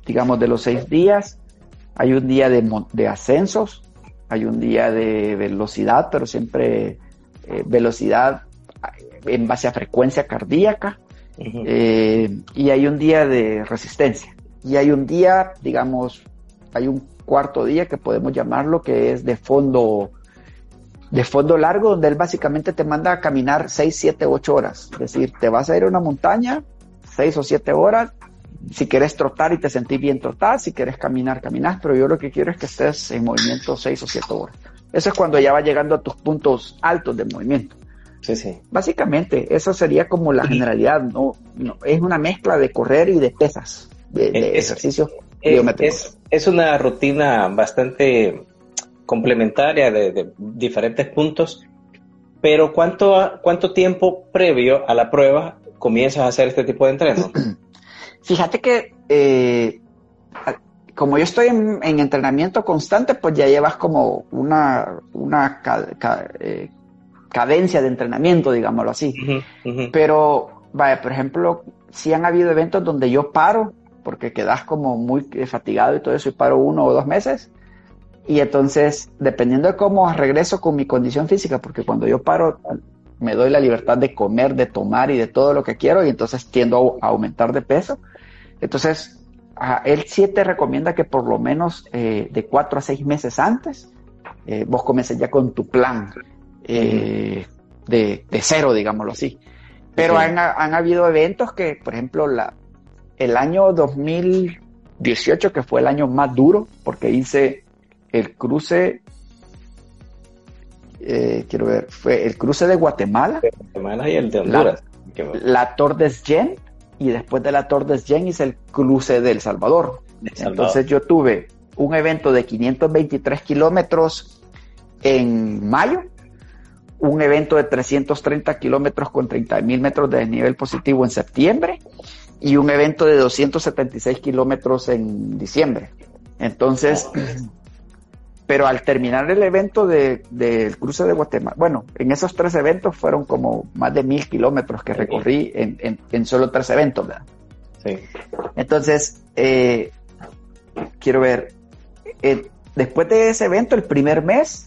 Speaker 2: digamos, de los seis días, hay un día de, de ascensos, hay un día de velocidad, pero siempre eh, velocidad en base a frecuencia cardíaca, eh, y hay un día de resistencia. Y hay un día, digamos, hay un cuarto día que podemos llamarlo, que es de fondo, de fondo largo, donde él básicamente te manda a caminar 6, 7, 8 horas. Es decir, te vas a ir a una montaña, 6 o 7 horas, si quieres trotar y te sentís bien trotar, si quieres caminar, caminas, pero yo lo que quiero es que estés en movimiento 6 o 7 horas. Eso es cuando ya va llegando a tus puntos altos de movimiento.
Speaker 1: Sí, sí.
Speaker 2: Básicamente, eso sería como la generalidad, ¿no? es una mezcla de correr y de pesas, de, ejercicio
Speaker 1: es, es, una rutina bastante complementaria de, diferentes puntos, pero ¿cuánto, ¿cuánto tiempo previo a la prueba comienzas a hacer este tipo de entreno?
Speaker 2: Fíjate que eh, como yo estoy en, entrenamiento constante, pues ya llevas como una, una eh, cadencia de entrenamiento, digámoslo así. Pero, vaya, por ejemplo, si han habido eventos donde yo paro, porque quedas como muy fatigado y todo eso, y paro uno o dos meses. Y entonces, dependiendo de cómo regreso con mi condición física, porque cuando yo paro, me doy la libertad de comer, de tomar y de todo lo que quiero, y entonces tiendo a aumentar de peso. Entonces, él sí te recomienda que por lo menos eh, de cuatro a seis meses antes eh, vos comiences ya con tu plan eh, de, cero, digámoslo así. Pero han, habido eventos que, por ejemplo, la, el año 2018, que fue el año más duro, porque hice el cruce, quiero ver, fue el cruce de Guatemala.
Speaker 1: Guatemala y el de Honduras.
Speaker 2: La, la Gen y después de la Torres Gen hice el cruce del Salvador. Entonces yo tuve un evento de 523 kilómetros en mayo, un evento de 330 kilómetros con 30 mil metros de desnivel positivo en septiembre y un evento de 276 kilómetros en diciembre. Entonces, pero al terminar el evento del cruce de Guatemala, bueno, en esos tres eventos fueron como más de mil kilómetros que recorrí en, solo tres eventos, ¿verdad? Sí. Entonces, eh, quiero ver, eh, después de ese evento, el primer mes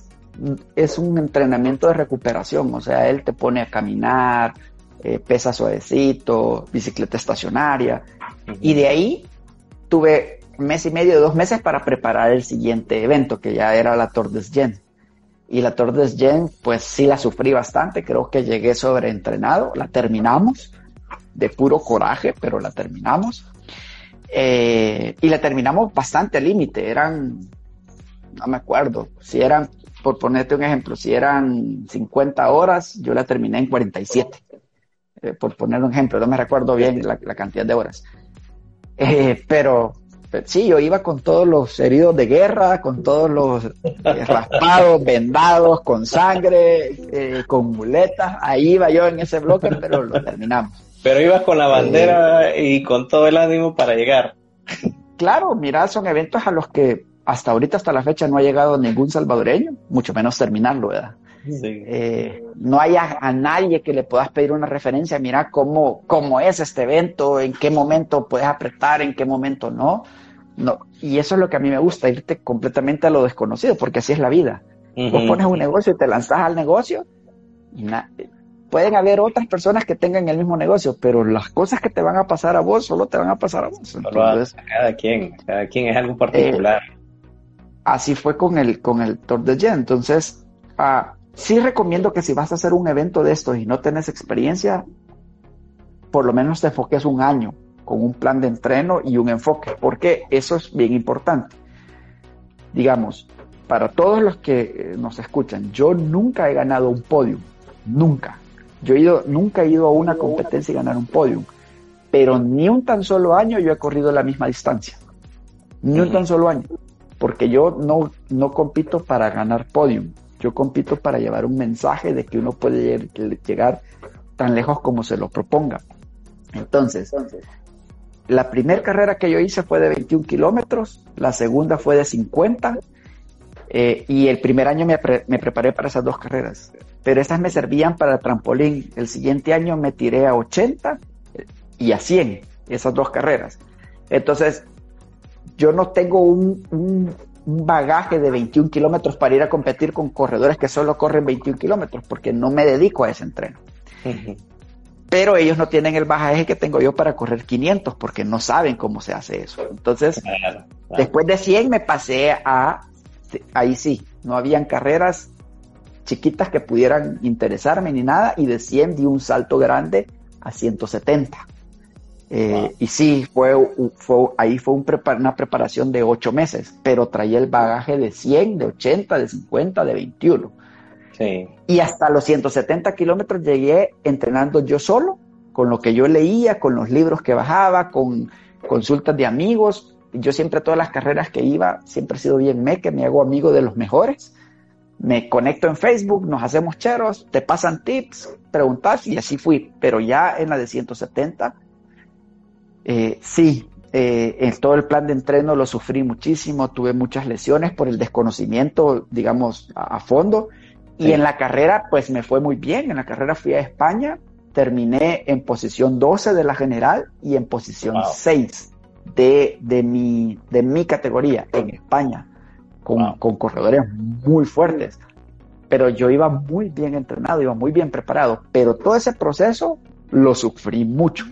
Speaker 2: es un entrenamiento de recuperación, o sea, él te pone a caminar, eh, pesa suavecito, bicicleta estacionaria, y de ahí tuve mes y medio, dos meses para preparar el siguiente evento, que ya era la Tour des Gen. Y la Tour des Gen, pues sí la sufrí bastante, creo que llegué sobreentrenado, la terminamos, de puro coraje, pero la terminamos. Eh, y la terminamos bastante límite, eran, no me acuerdo, si eran, por ponerte un ejemplo, si eran 50 horas, yo la terminé en 47. Eh, por poner un ejemplo, no me recuerdo bien la, cantidad de horas. Eh, pero sí, yo iba con todos los heridos de guerra, con todos los eh, raspados, vendados, con sangre, eh, con muletas. Ahí iba yo en ese bloque, pero lo terminamos.
Speaker 1: Pero ibas con la bandera y con todo el ánimo para llegar.
Speaker 2: Claro, mira, son eventos a los que hasta ahorita, hasta la fecha, no ha llegado ningún salvadoreño, mucho menos terminarlo, ¿verdad? Eh, no hay a, nadie que le puedas pedir una referencia, mira cómo, cómo es este evento, en qué momento puedes apretar, en qué momento no. no. Y eso es lo que a mí me gusta, irte completamente a lo desconocido, porque así es la vida. Vos pones un negocio y te lanzas al negocio. pueden haber otras personas que tengan el mismo negocio, pero las cosas que te van a pasar a vos solo te van a pasar a vos.
Speaker 1: cada quien, cada quien es algo particular. Eh,
Speaker 2: así fue con el, con el Tour de Jen. Entonces, ah, sí recomiendo que si vas a hacer un evento de estos y no tenés experiencia, por lo menos te enfoques un año con un plan de entreno y un enfoque, porque eso es bien importante. Digamos, para todos los que eh, nos escuchan, yo nunca he ganado un podio, nunca. Yo he ido, nunca he ido a una competencia y ganar un podium, pero ni un tan solo año yo he corrido la misma distancia. Ni un tan solo año. Porque yo no, no compito para ganar podium. Yo compito para llevar un mensaje de que uno puede llegar tan lejos como se lo proponga. Entonces, la primera carrera que yo hice fue de 21 kilómetros, la segunda fue de 50 eh, y el primer año me, me, preparé para esas dos carreras. Pero esas me servían para el trampolín. El siguiente año me tiré a 80 y a 100, esas dos carreras. Entonces, yo no tengo un, un, bagaje de 21 kilómetros para ir a competir con corredores que solo corren 21 kilómetros, porque no me dedico a ese entreno. Pero ellos no tienen el bagaje que tengo yo para correr 500, porque no saben cómo se hace eso. Entonces, después de 100 me pasé a, ahí sí, no habían carreras chiquitas que pudieran interesarme ni nada, y de 100 di un salto grande a 170. Eh, y sí, fue, fue ahí fue una preparación de ocho meses, pero traía el bagaje de 100, de 80, de 50, de 21. Sí. Y hasta los 170 kilómetros llegué entrenando yo solo, con lo que yo leía, con los libros que bajaba, con consultas de amigos. Yo siempre todas las carreras que iba, siempre he sido bien me, que me hago amigo de los mejores. Me conecto en Facebook, nos hacemos cheros, te pasan tips, preguntas y así fui. Pero ya en la de 170 eh, sí, eh, en todo el plan de entreno lo sufrí muchísimo, tuve muchas lesiones por el desconocimiento, digamos, a, fondo. Y en la carrera, pues me fue muy bien. En la carrera fui a España, terminé en posición 12 de la general y en posición 6 de, de, mi, de mi categoría en España, con, con corredores muy fuertes. Pero yo iba muy bien entrenado, iba muy bien preparado, pero todo ese proceso lo sufrí mucho.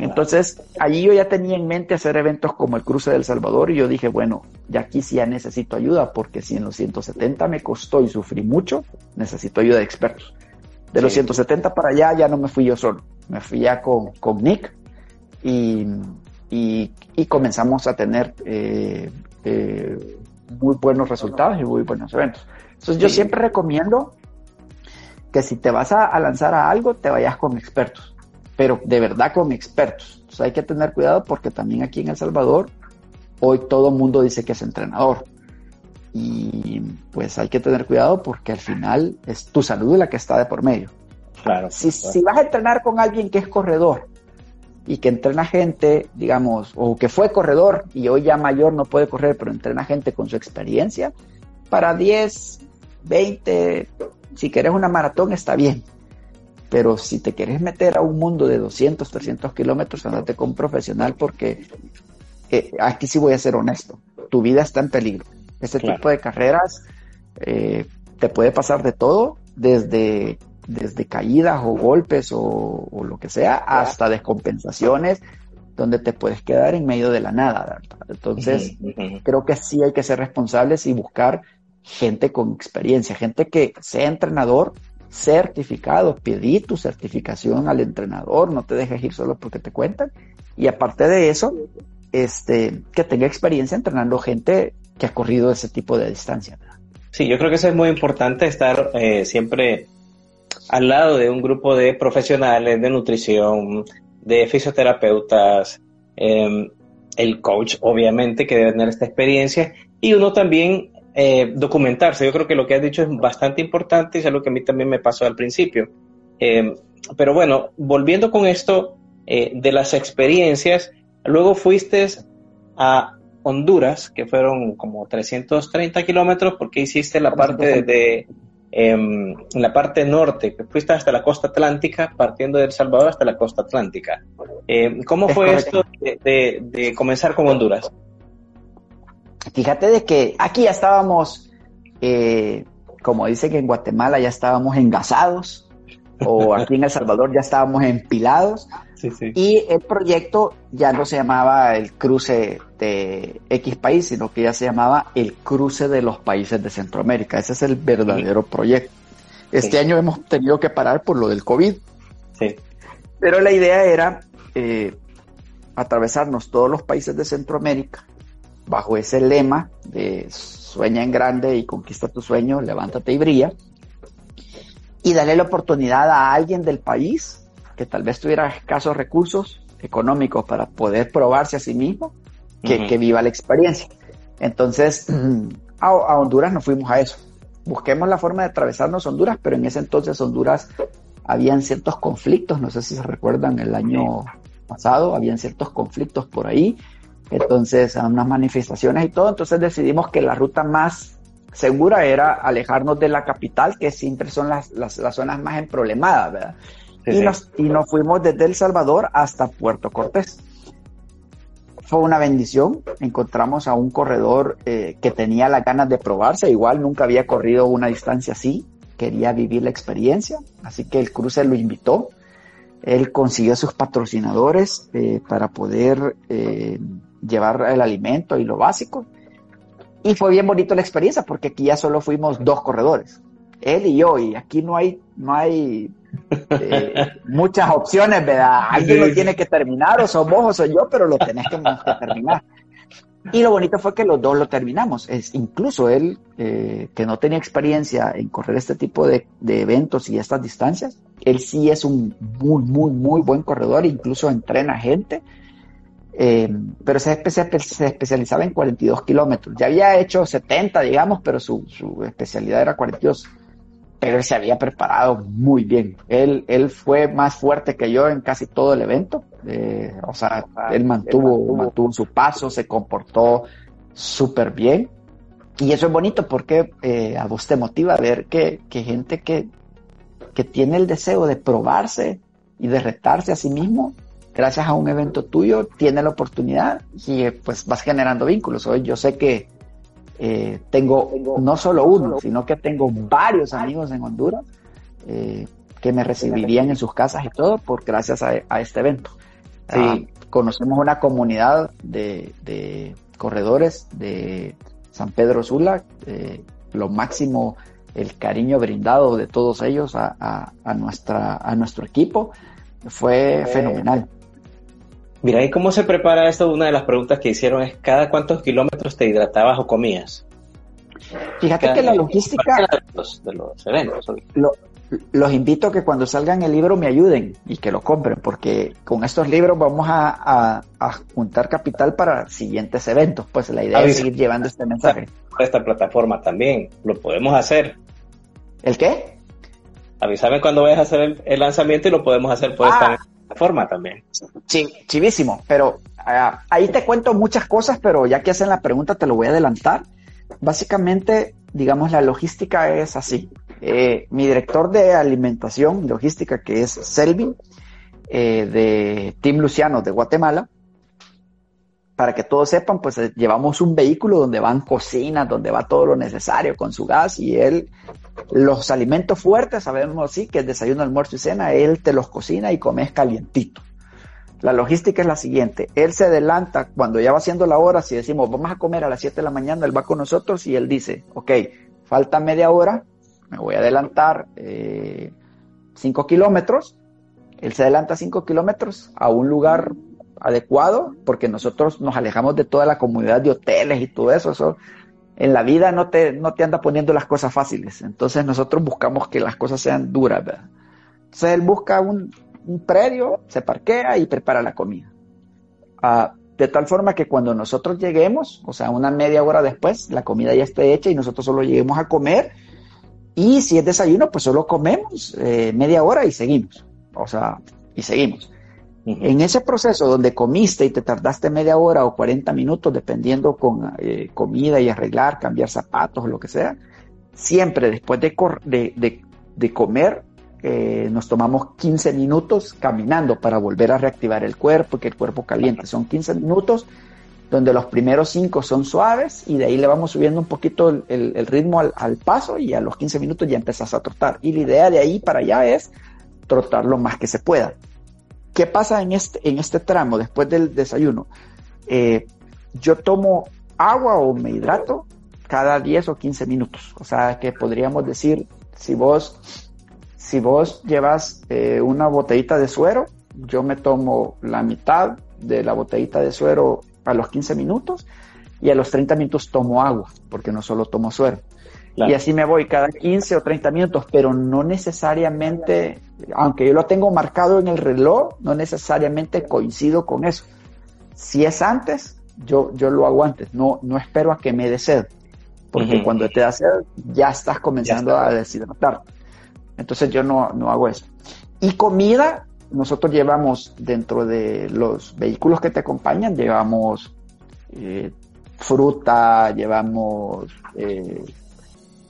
Speaker 2: Entonces, allí yo ya tenía en mente hacer eventos como el Cruce del Salvador y yo dije, bueno, ya aquí sí ya necesito ayuda porque si en los 170 me costó y sufrí mucho, necesito ayuda de expertos. De los 170 para allá ya no me fui yo solo, me fui ya con, con Nick y, y, comenzamos a tener eh, eh, muy buenos resultados y muy buenos eventos. Entonces yo siempre recomiendo que si te vas a lanzar a algo, te vayas con expertos pero de verdad con expertos. Entonces hay que tener cuidado porque también aquí en El Salvador hoy todo el mundo dice que es entrenador. Y pues hay que tener cuidado porque al final es tu salud la que está de por medio. Claro, si, si vas a entrenar con alguien que es corredor y que entrena gente, digamos, o que fue corredor y hoy ya mayor no puede correr, pero entrena gente con su experiencia, para 10, 20, si quieres una maratón está bien, pero si te quieres meter a un mundo de 200, 300 kilómetros, andate con un profesional porque eh, aquí sí voy a ser honesto, tu vida está en peligro. Este tipo de carreras eh, te puede pasar de todo, desde, desde caídas o golpes o, lo que sea, hasta descompensaciones, donde te puedes quedar en medio de la nada. Entonces, creo que sí hay que ser responsables y buscar gente con experiencia, gente que sea entrenador, certificado, pedí tu certificación al entrenador, no te dejes ir solo porque te cuentan. Y aparte de eso, este, que tenga experiencia entrenando gente que ha corrido ese tipo de distancia.
Speaker 1: Sí, yo creo que eso es muy importante, estar eh, siempre al lado de un grupo de profesionales de nutrición, de fisioterapeutas, em, el coach, obviamente, que debe tener esta experiencia, y uno también eh, documentarse. Yo creo que lo que has dicho es bastante importante y es algo que a mí también me pasó al principio. Eh, pero bueno, volviendo con esto eh, de las experiencias, luego fuiste a Honduras, que fueron como 330 kilómetros, porque hiciste la parte de, em, la parte norte, que fuiste hasta la costa atlántica, partiendo de El Salvador hasta la costa atlántica. ¿Cómo fue esto de comenzar con Honduras?
Speaker 2: Fíjate de que aquí ya estábamos, eh, como dice que en Guatemala ya estábamos engasados, o aquí en El Salvador ya estábamos empilados, y el proyecto ya no se llamaba el cruce de X país, sino que ya se llamaba el cruce de los países de Centroamérica. Ese es el verdadero proyecto. Este año hemos tenido que parar por lo del COVID. Pero la idea era eh, atravesarnos todos los países de Centroamérica bajo ese lema de sueña en grande y conquista tu sueño, levántate y brilla. y darle la oportunidad a alguien del país que tal vez tuviera escasos recursos económicos para poder probarse a sí mismo, que, viva la experiencia. Entonces, a, a, Honduras nos fuimos a eso. Busquemos la forma de atravesarnos Honduras, pero en ese entonces Honduras habían ciertos conflictos, no sé si se recuerdan el año pasado, habían ciertos conflictos por ahí, entonces unas manifestaciones y todo, entonces decidimos que la ruta más segura era alejarnos de la capital, que siempre son las, las, zonas más emproblemadas, ¿verdad? y, Nos, y nos fuimos desde El Salvador hasta Puerto Cortés. Fue una bendición, encontramos a un corredor eh, que tenía las ganas de probarse, igual nunca había corrido una distancia así, quería vivir la experiencia, así que el cruce lo invitó. Él consiguió sus patrocinadores eh, para poder eh, llevar el alimento y lo básico. Y fue bien bonito la experiencia porque aquí ya solo fuimos dos corredores, él y yo, y aquí no hay, no hay eh, muchas opciones, ¿verdad? Alguien lo tiene que terminar, o sos vos o soy yo, pero lo tenés que, terminar. Y lo bonito fue que los dos lo terminamos. Es, incluso él, eh, que no tenía experiencia en correr este tipo de, de, eventos y estas distancias, él sí es un muy, muy, muy buen corredor, incluso entrena gente. Eh, pero se, se, especializaba en 42 kilómetros. Ya había hecho 70, digamos, pero su, su especialidad era 42 pero él se había preparado muy bien. Él, él fue más fuerte que yo en casi todo el evento. Eh, o sea, él mantuvo, mantuvo, su paso, se comportó súper bien. Y eso es bonito porque eh, a vos te motiva a ver que, que gente que, que tiene el deseo de probarse y de retarse a sí mismo, gracias a un evento tuyo, tiene la oportunidad y pues vas generando vínculos. Hoy yo sé que eh, tengo no solo uno, sino que tengo varios amigos en Honduras eh, que me recibirían en sus casas y todo por gracias a, este evento. Ah, conocemos una comunidad de, corredores de San Pedro Sula, eh, lo máximo el cariño brindado de todos ellos a, nuestra, a nuestro equipo fue fenomenal.
Speaker 1: Mira, ¿y cómo se prepara esto? Una de las preguntas que hicieron es, ¿cada cuántos kilómetros te hidratabas o comías?
Speaker 2: Fíjate que la logística...
Speaker 1: De los, eventos.
Speaker 2: los invito a que cuando salgan el libro me ayuden y que lo compren, porque con estos libros vamos a, juntar capital para siguientes eventos. Pues la idea es seguir llevando este mensaje.
Speaker 1: Esta plataforma también, lo podemos hacer.
Speaker 2: ¿El qué?
Speaker 1: Avísame cuando vayas a hacer el, lanzamiento y lo podemos hacer por esta forma también.
Speaker 2: Chivísimo, pero ah, ahí te cuento muchas cosas, pero ya que hacen la pregunta te lo voy a adelantar. Básicamente, digamos, la logística es así. Eh, mi director de alimentación logística, que es Selvin, eh, de Team Luciano de Guatemala, para que todos sepan, pues eh, llevamos un vehículo donde van cocinas, donde va todo lo necesario con su gas y él, los alimentos fuertes, sabemos así, que es desayuno, almuerzo y cena, él te los cocina y comes calientito. La logística es la siguiente, él se adelanta cuando ya va haciendo la hora, si decimos vamos a comer a las 7 de la mañana, él va con nosotros y él dice, ok, falta media hora, me voy a adelantar 5 eh, kilómetros, él se adelanta 5 kilómetros a un lugar adecuado, porque nosotros nos alejamos de toda la comunidad de hoteles y todo eso en la vida no te, no te anda poniendo las cosas fáciles, entonces nosotros buscamos que las cosas sean duras, ¿verdad? Entonces él busca un, un predio, se parquea y prepara la comida. Ah, de tal forma que cuando nosotros lleguemos, o sea, una media hora después, la comida ya esté hecha y nosotros solo lleguemos a comer. Y si es desayuno, pues solo comemos eh, media hora y seguimos. O sea, y seguimos. En ese proceso donde comiste y te tardaste media hora o 40 minutos, dependiendo con eh, comida y arreglar, cambiar zapatos o lo que sea, siempre después de, de, comer eh, nos tomamos 15 minutos caminando para volver a reactivar el cuerpo, que el cuerpo caliente. Son 15 minutos donde los primeros 5 son suaves y de ahí le vamos subiendo un poquito el, ritmo al, al, paso y a los 15 minutos ya empezás a trotar. Y la idea de ahí para allá es trotar lo más que se pueda. ¿Qué pasa en este, en este tramo después del desayuno? Eh, yo tomo agua o me hidrato cada 10 o 15 minutos. O sea que podríamos decir, si vos, si vos llevas eh, una botellita de suero, yo me tomo la mitad de la botellita de suero a los 15 minutos y a los 30 minutos tomo agua, porque no solo tomo suero. Y así me voy cada 15 o 30 minutos, pero no necesariamente, aunque yo lo tengo marcado en el reloj, no necesariamente coincido con eso. Si es antes, yo, yo lo hago antes, no, no espero a que me dé sed, porque cuando te da sed ya estás comenzando a deshidratar. Entonces yo no, no hago eso. Y comida, nosotros llevamos dentro de los vehículos que te acompañan, llevamos eh, fruta, llevamos eh,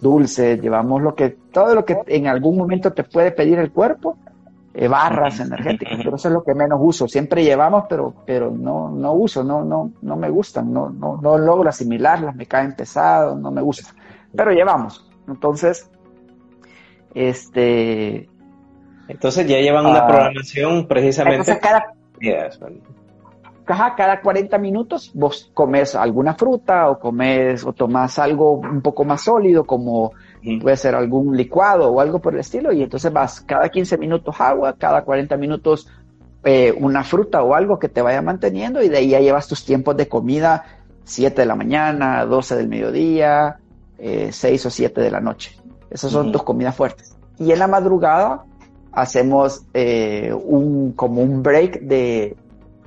Speaker 2: dulces, llevamos lo que, todo lo que en algún momento te puede pedir el cuerpo, eh, barras energéticas, pero eso es lo que menos uso. Siempre llevamos, pero, pero no, no uso, no, no, no me gustan, no, no, no logro asimilarlas, me caen pesados, no me gustan. Pero llevamos. Entonces, este.
Speaker 1: Entonces ya llevan una ah, programación precisamente.
Speaker 2: cada, cada 40 minutos vos comes alguna fruta o comes o tomas algo un poco más sólido como puede ser algún licuado o algo por el estilo y entonces vas cada 15 minutos agua, cada 40 minutos eh, una fruta o algo que te vaya manteniendo y de ahí ya llevas tus tiempos de comida 7 de la mañana, 12 del mediodía, 6 eh, o 7 de la noche. Esas son tus comidas fuertes. Y en la madrugada hacemos eh, un, como un break de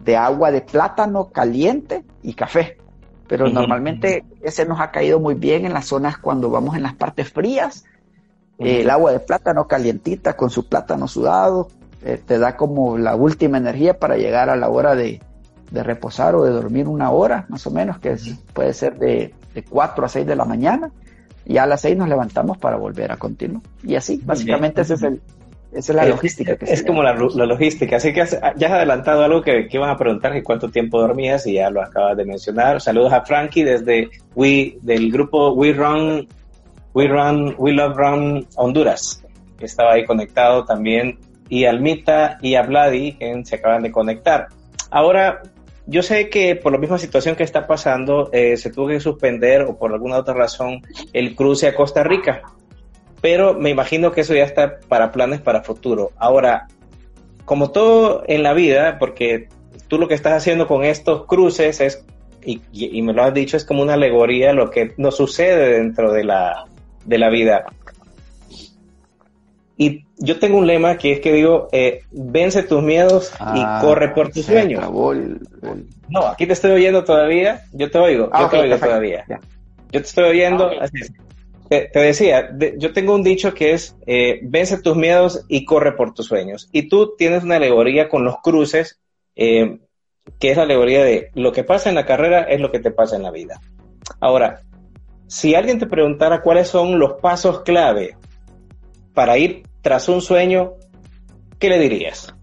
Speaker 2: de agua de plátano caliente y café. Pero normalmente ese nos ha caído muy bien en las zonas cuando vamos en las partes frías. el agua de plátano calientita con su plátano sudado eh, te da como la última energía para llegar a la hora de, reposar o de dormir una hora, más o menos, que puede ser de, de 4 a 6 de la mañana. Y a las 6 nos levantamos para volver a continuar. Y así, básicamente ese es el, esa es la logística.
Speaker 1: es como la, logística. Así que ya has adelantado algo que, que iban a preguntar, que cuánto tiempo dormías y ya lo acabas de mencionar. Saludos a Frankie desde We, del grupo We Run, We Run, We Love Run Honduras, que estaba ahí conectado también, y Almita y a Vladi, que se acaban de conectar. Ahora, yo sé que por la misma situación que está pasando, eh, se tuvo que suspender o por alguna otra razón el cruce a Costa Rica pero me imagino que eso ya está para planes para futuro. Ahora, como todo en la vida, porque tú lo que estás haciendo con estos cruces es, y, me lo has dicho, es como una alegoría lo que nos sucede dentro de la, de la vida. Y yo tengo un lema que es que digo, eh, vence tus miedos y ah, corre por tus sueños. No, aquí te estoy oyendo todavía, yo te oigo, yo ah, te oigo todavía. Yo te estoy oyendo, ah, así te, decía, yo tengo un dicho que es, eh, vence tus miedos y corre por tus sueños. Y tú tienes una alegoría con los cruces, eh, que es la alegoría de lo que pasa en la carrera es lo que te pasa en la vida. Ahora, si alguien te preguntara cuáles son los pasos clave para ir tras un sueño, ¿qué le dirías?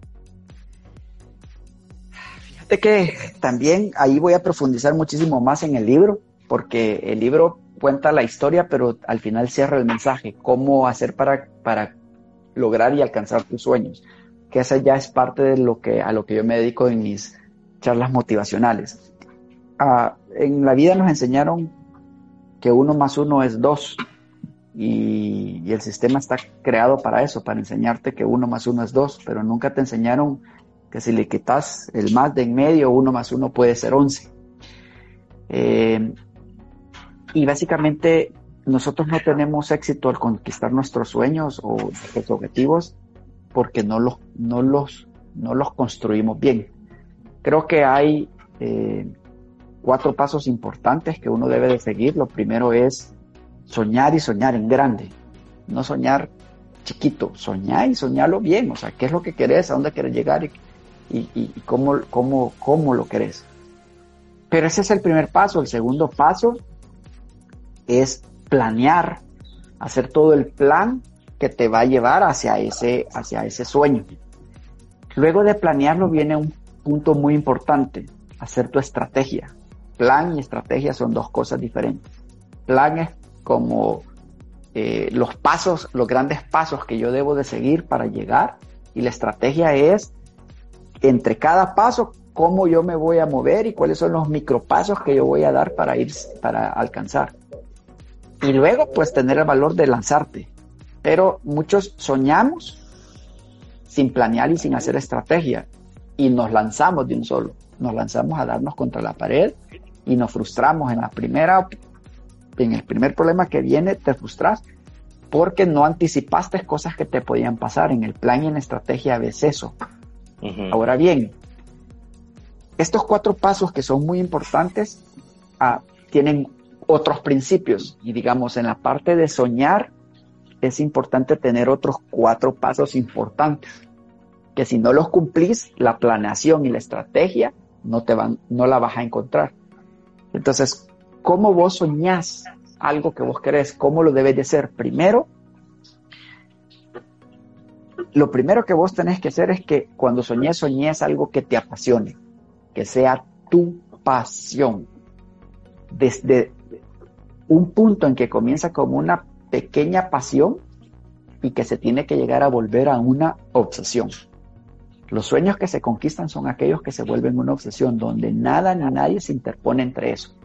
Speaker 2: Fíjate que también ahí voy a profundizar muchísimo más en el libro, porque el libro cuenta la historia, pero al final cierra el mensaje, cómo hacer para, para lograr y alcanzar tus sueños, que esa ya es parte de lo que, a lo que yo me dedico en mis charlas motivacionales. Ah, en la vida nos enseñaron que uno más uno es dos y, y, el sistema está creado para eso, para enseñarte que uno más uno es dos, pero nunca te enseñaron que si le quitas el más de en medio, uno más uno puede ser once. Eh, y básicamente nosotros no tenemos éxito al conquistar nuestros sueños o nuestros objetivos porque no los, no los, no los construimos bien. Creo que hay eh, cuatro pasos importantes que uno debe de seguir. Lo primero es soñar y soñar en grande, no soñar chiquito, soñar y soñarlo bien, o sea, qué es lo que querés, a dónde querés llegar y, cómo, cómo, cómo lo querés. Pero ese es el primer paso. El segundo paso es planear, hacer todo el plan que te va a llevar hacia ese, hacia ese sueño. Luego de planearlo viene un punto muy importante, hacer tu estrategia. Plan y estrategia son dos cosas diferentes. Plan es como eh, los pasos, los grandes pasos que yo debo de seguir para llegar y la estrategia es entre cada paso cómo yo me voy a mover y cuáles son los micropasos que yo voy a dar para ir para alcanzar y luego pues tener el valor de lanzarte. Pero muchos soñamos sin planear y sin hacer estrategia y nos lanzamos de un solo. Nos lanzamos a darnos contra la pared y nos frustramos en la primera en el primer problema que viene te frustras porque no anticipaste cosas que te podían pasar. En el plan y en la estrategia ves eso. Ahora bien, estos cuatro pasos que son muy importantes ah, tienen otros principios. Y digamos en la parte de soñar es importante tener otros cuatro pasos importantes que si no los cumplís la planeación y la estrategia no te van no la vas a encontrar. Entonces cómo vos soñás algo que vos querés cómo lo debes de hacer primero lo primero que vos tenés que hacer es que cuando soñés soñés algo que te apasione que sea tu pasión. Desde un punto en que comienza como una pequeña pasión y que se tiene que llegar a volver a una obsesión. Los sueños que se conquistan son aquellos que se vuelven una obsesión, donde nada ni nadie se interpone entre eso.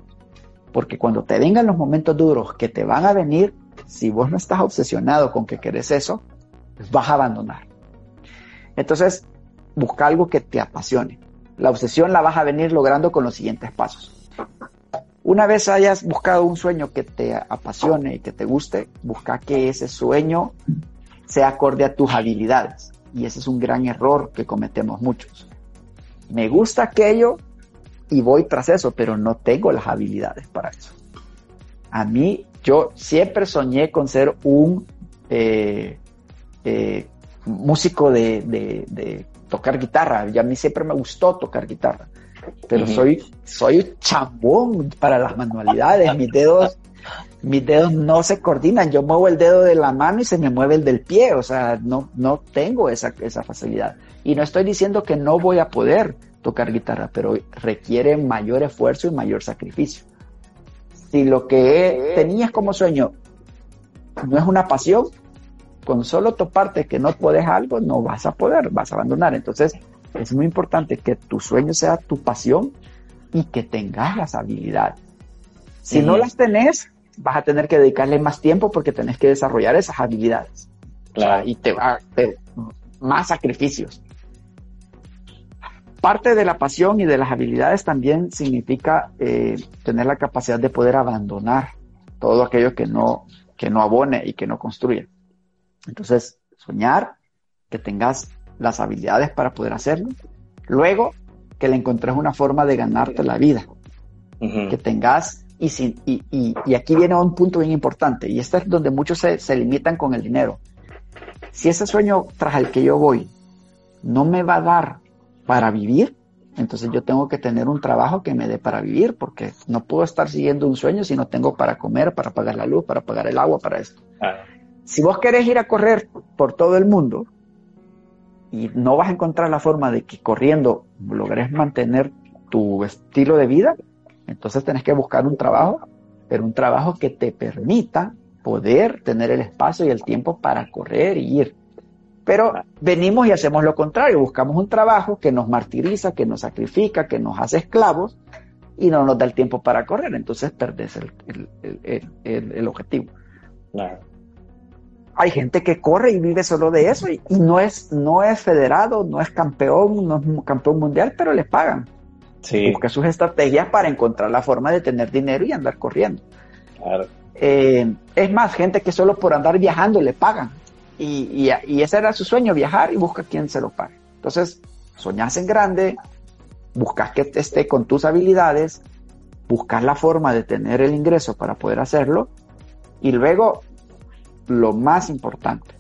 Speaker 2: Porque cuando te vengan los momentos duros que te van a venir, si vos no estás obsesionado con que querés eso, vas a abandonar. Entonces, busca algo que te apasione. La obsesión la vas a venir logrando con los siguientes pasos. Una vez hayas buscado un sueño que te apasione y que te guste, busca que ese sueño sea acorde a tus habilidades. Y ese es un gran error que cometemos muchos. Me gusta aquello y voy tras eso, pero no tengo las habilidades para eso. A mí, yo siempre soñé con ser un eh, eh, músico de, tocar guitarra. Y a mí siempre me gustó tocar guitarra. Pero soy, soy chambón para las manualidades. Mis dedos, mis dedos no se coordinan. Yo muevo el dedo de la mano y se me mueve el del pie. O sea, no, no tengo esa, esa facilidad. Y no estoy diciendo que no voy a poder tocar guitarra, pero requiere mayor esfuerzo y mayor sacrificio. Si lo que tenías como sueño no es una pasión, con solo toparte que no puedes algo, no vas a poder, vas a abandonar. Entonces, es muy importante que tu sueño sea tu pasión y que tengas las habilidades. Si no las tenés, vas a tener que dedicarle más tiempo porque tenés que desarrollar esas habilidades. Claro. y te va a más sacrificios. Parte de la pasión y de las habilidades también significa eh, tener la capacidad de poder abandonar todo aquello que no, que no abone y que no construye. Entonces, soñar, que tengas las habilidades para poder hacerlo. Luego, que le encontres una forma de ganarte la vida. Que tengas, y, y, y, aquí viene un punto bien importante, y este es donde muchos se, se limitan con el dinero. Si ese sueño tras el que yo voy no me va a dar para vivir, entonces yo tengo que tener un trabajo que me dé para vivir, porque no puedo estar siguiendo un sueño si no tengo para comer, para pagar la luz, para pagar el agua, para esto. Si vos querés ir a correr por todo el mundo y no vas a encontrar la forma de que corriendo logres mantener tu estilo de vida, entonces tenés que buscar un trabajo, pero un trabajo que te permita poder tener el espacio y el tiempo para correr y ir. Pero venimos y hacemos lo contrario, buscamos un trabajo que nos martiriza, que nos sacrifica, que nos hace esclavos y no nos da el tiempo para correr, entonces perdés el, objetivo. Claro hay gente que corre y vive solo de eso y, no, es, no es federado, no es campeón, no es campeón mundial, pero le pagan. Sí. Busca sus estrategias para encontrar la forma de tener dinero y andar corriendo. Claro. Eh, es más, gente que solo por andar viajando le pagan. Y, y, ese era su sueño, viajar y busca quien se lo pague. Entonces, soñas en grande, buscas que esté con tus habilidades, buscas la forma de tener el ingreso para poder hacerlo y luego lo más importante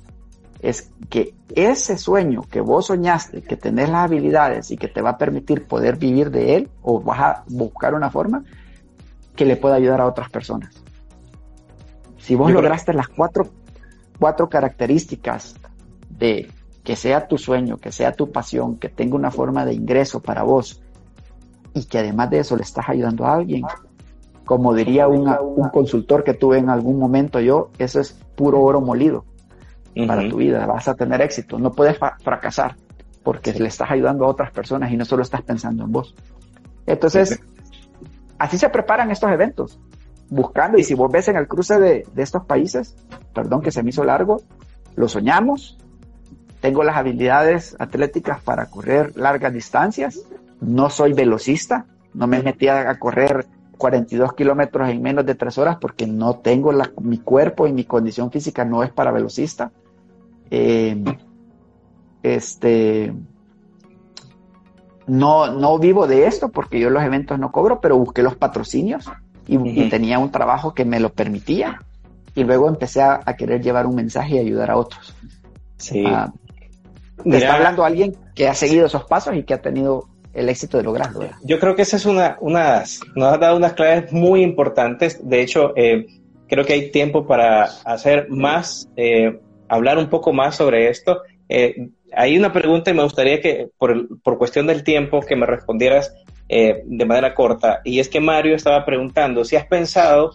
Speaker 2: es que ese sueño que vos soñaste, que tenés las habilidades y que te va a permitir poder vivir de él, o vas a buscar una forma que le pueda ayudar a otras personas. Si vos lograste las cuatro, cuatro características de que sea tu sueño, que sea tu pasión, que tenga una forma de ingreso para vos y que además de eso le estás ayudando a alguien, como diría un consultor que tuve en algún momento yo, eso es puro oro molido para tu vida, vas a tener éxito, no puedes fracasar porque le estás ayudando a otras personas y no solo estás pensando en vos. Entonces, así se preparan estos eventos, buscando, y si vos ves en el cruce de, de estos países, perdón que se me hizo largo, lo soñamos, tengo las habilidades atléticas para correr largas distancias, no soy velocista, no me metí a correr 42 kilómetros en menos de tres horas porque no tengo la, mi cuerpo y mi condición física no es para velocista. Eh, este, no, no vivo de esto porque yo los eventos no cobro, pero busqué los patrocinios y, tenía un trabajo que me lo permitía. Y luego empecé a, querer llevar un mensaje y ayudar a otros.
Speaker 1: Sí.
Speaker 2: Ah, está hablando alguien que ha seguido esos pasos y que ha tenido el éxito de lograrlo.
Speaker 1: Yo creo que esa es una, unas, nos ha dado unas claves muy importantes. De hecho, eh, creo que hay tiempo para hacer más, eh, hablar un poco más sobre esto. Eh, hay una pregunta y me gustaría que, por, por cuestión del tiempo, que me respondieras de manera corta. Y es que Mario estaba preguntando si has pensado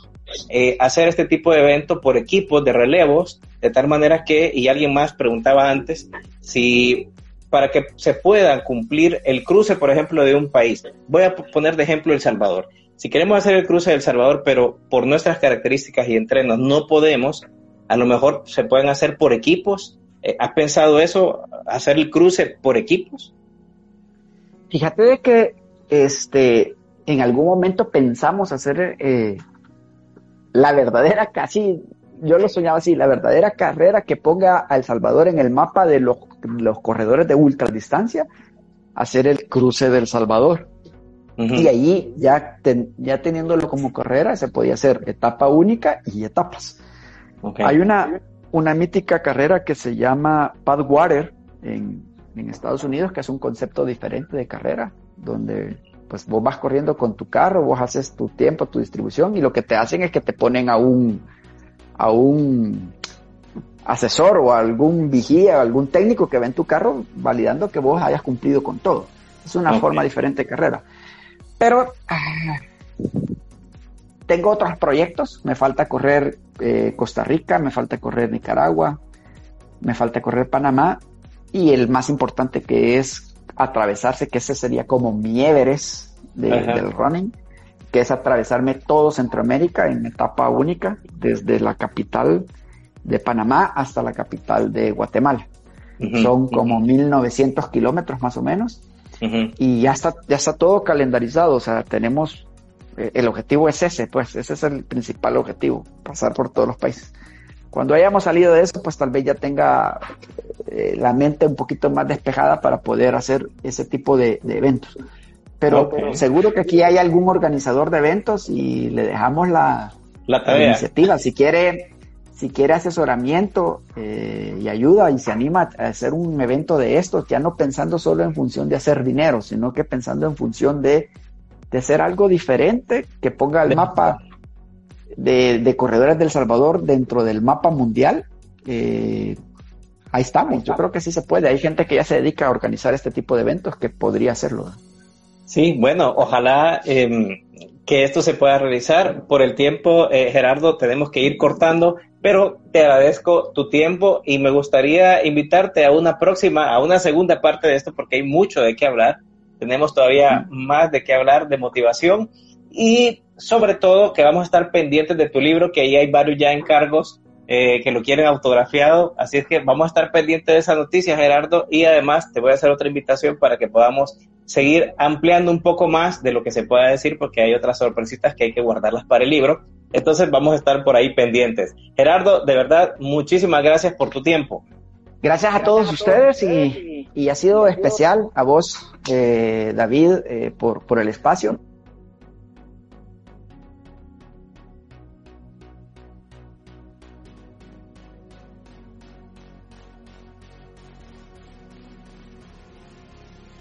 Speaker 1: hacer este tipo de evento por equipos de relevos, de tal manera que, y alguien más preguntaba antes, si para que se pueda cumplir el cruce, por ejemplo, de un país. Voy a poner de ejemplo El Salvador. Si queremos hacer el cruce de El Salvador, pero por nuestras características y entrenos no podemos, a lo mejor se pueden hacer por equipos. Eh, ¿Has pensado eso, hacer el cruce por equipos?
Speaker 2: Fíjate de que este, en algún momento pensamos hacer eh, la verdadera casi yo lo soñaba así, la verdadera carrera que ponga a El Salvador en el mapa de los, corredores de ultradistancia, hacer el cruce del Salvador. Y allí, ya, ya teniéndolo como carrera, se podía hacer etapa única y etapas. Hay una, una mítica carrera que se llama Padwater en, en Estados Unidos, que es un concepto diferente de carrera, donde pues vos vas corriendo con tu carro, vos haces tu tiempo, tu distribución, y lo que te hacen es que te ponen a un, a un asesor o algún vigía, algún técnico que ve en tu carro validando que vos hayas cumplido con todo. Es una forma diferente de carrera. Pero ah, tengo otros proyectos. Me falta correr eh, Costa Rica, me falta correr Nicaragua, me falta correr Panamá y el más importante que es atravesarse, que ese sería como mi Everest del running que es atravesarme todo Centroamérica en etapa única, desde la capital de Panamá hasta la capital de Guatemala. Son como 1900 kilómetros más o menos. Y ya está, ya está todo calendarizado. O sea, tenemos, eh, el objetivo es ese, pues ese es el principal objetivo, pasar por todos los países. Cuando hayamos salido de eso, pues tal vez ya tenga eh, la mente un poquito más despejada para poder hacer ese tipo de eventos. Pero seguro que aquí hay algún organizador de eventos y le dejamos la, iniciativa. Si quiere, si quiere asesoramiento eh, y ayuda y se anima a hacer un evento de estos, ya no pensando solo en función de hacer dinero, sino que pensando en función de, de hacer algo diferente que ponga el mapa de, corredores del Salvador dentro del mapa mundial. Eh, ahí estamos. Yo creo que sí se puede. Hay gente que ya se dedica a organizar este tipo de eventos que podría hacerlo.
Speaker 1: Sí, bueno, ojalá em, que esto se pueda realizar. Por el tiempo, eh, Gerardo, tenemos que ir cortando, pero te agradezco tu tiempo y me gustaría invitarte a una próxima, a una segunda parte de esto, porque hay mucho de qué hablar. Tenemos todavía más de qué hablar de motivación y sobre todo que vamos a estar pendientes de tu libro, que ahí hay varios ya encargos eh, que lo quieren autografiado. Así es que vamos a estar pendientes de esa noticia, Gerardo, y además te voy a hacer otra invitación para que podamos seguir ampliando un poco más de lo que se pueda decir, porque hay otras sorpresitas que hay que guardarlas para el libro. Entonces vamos a estar por ahí pendientes. Gerardo, de verdad, muchísimas gracias por tu tiempo.
Speaker 2: Gracias a todos ustedes y, ha sido especial a vos, eh, David, eh, por, por el espacio.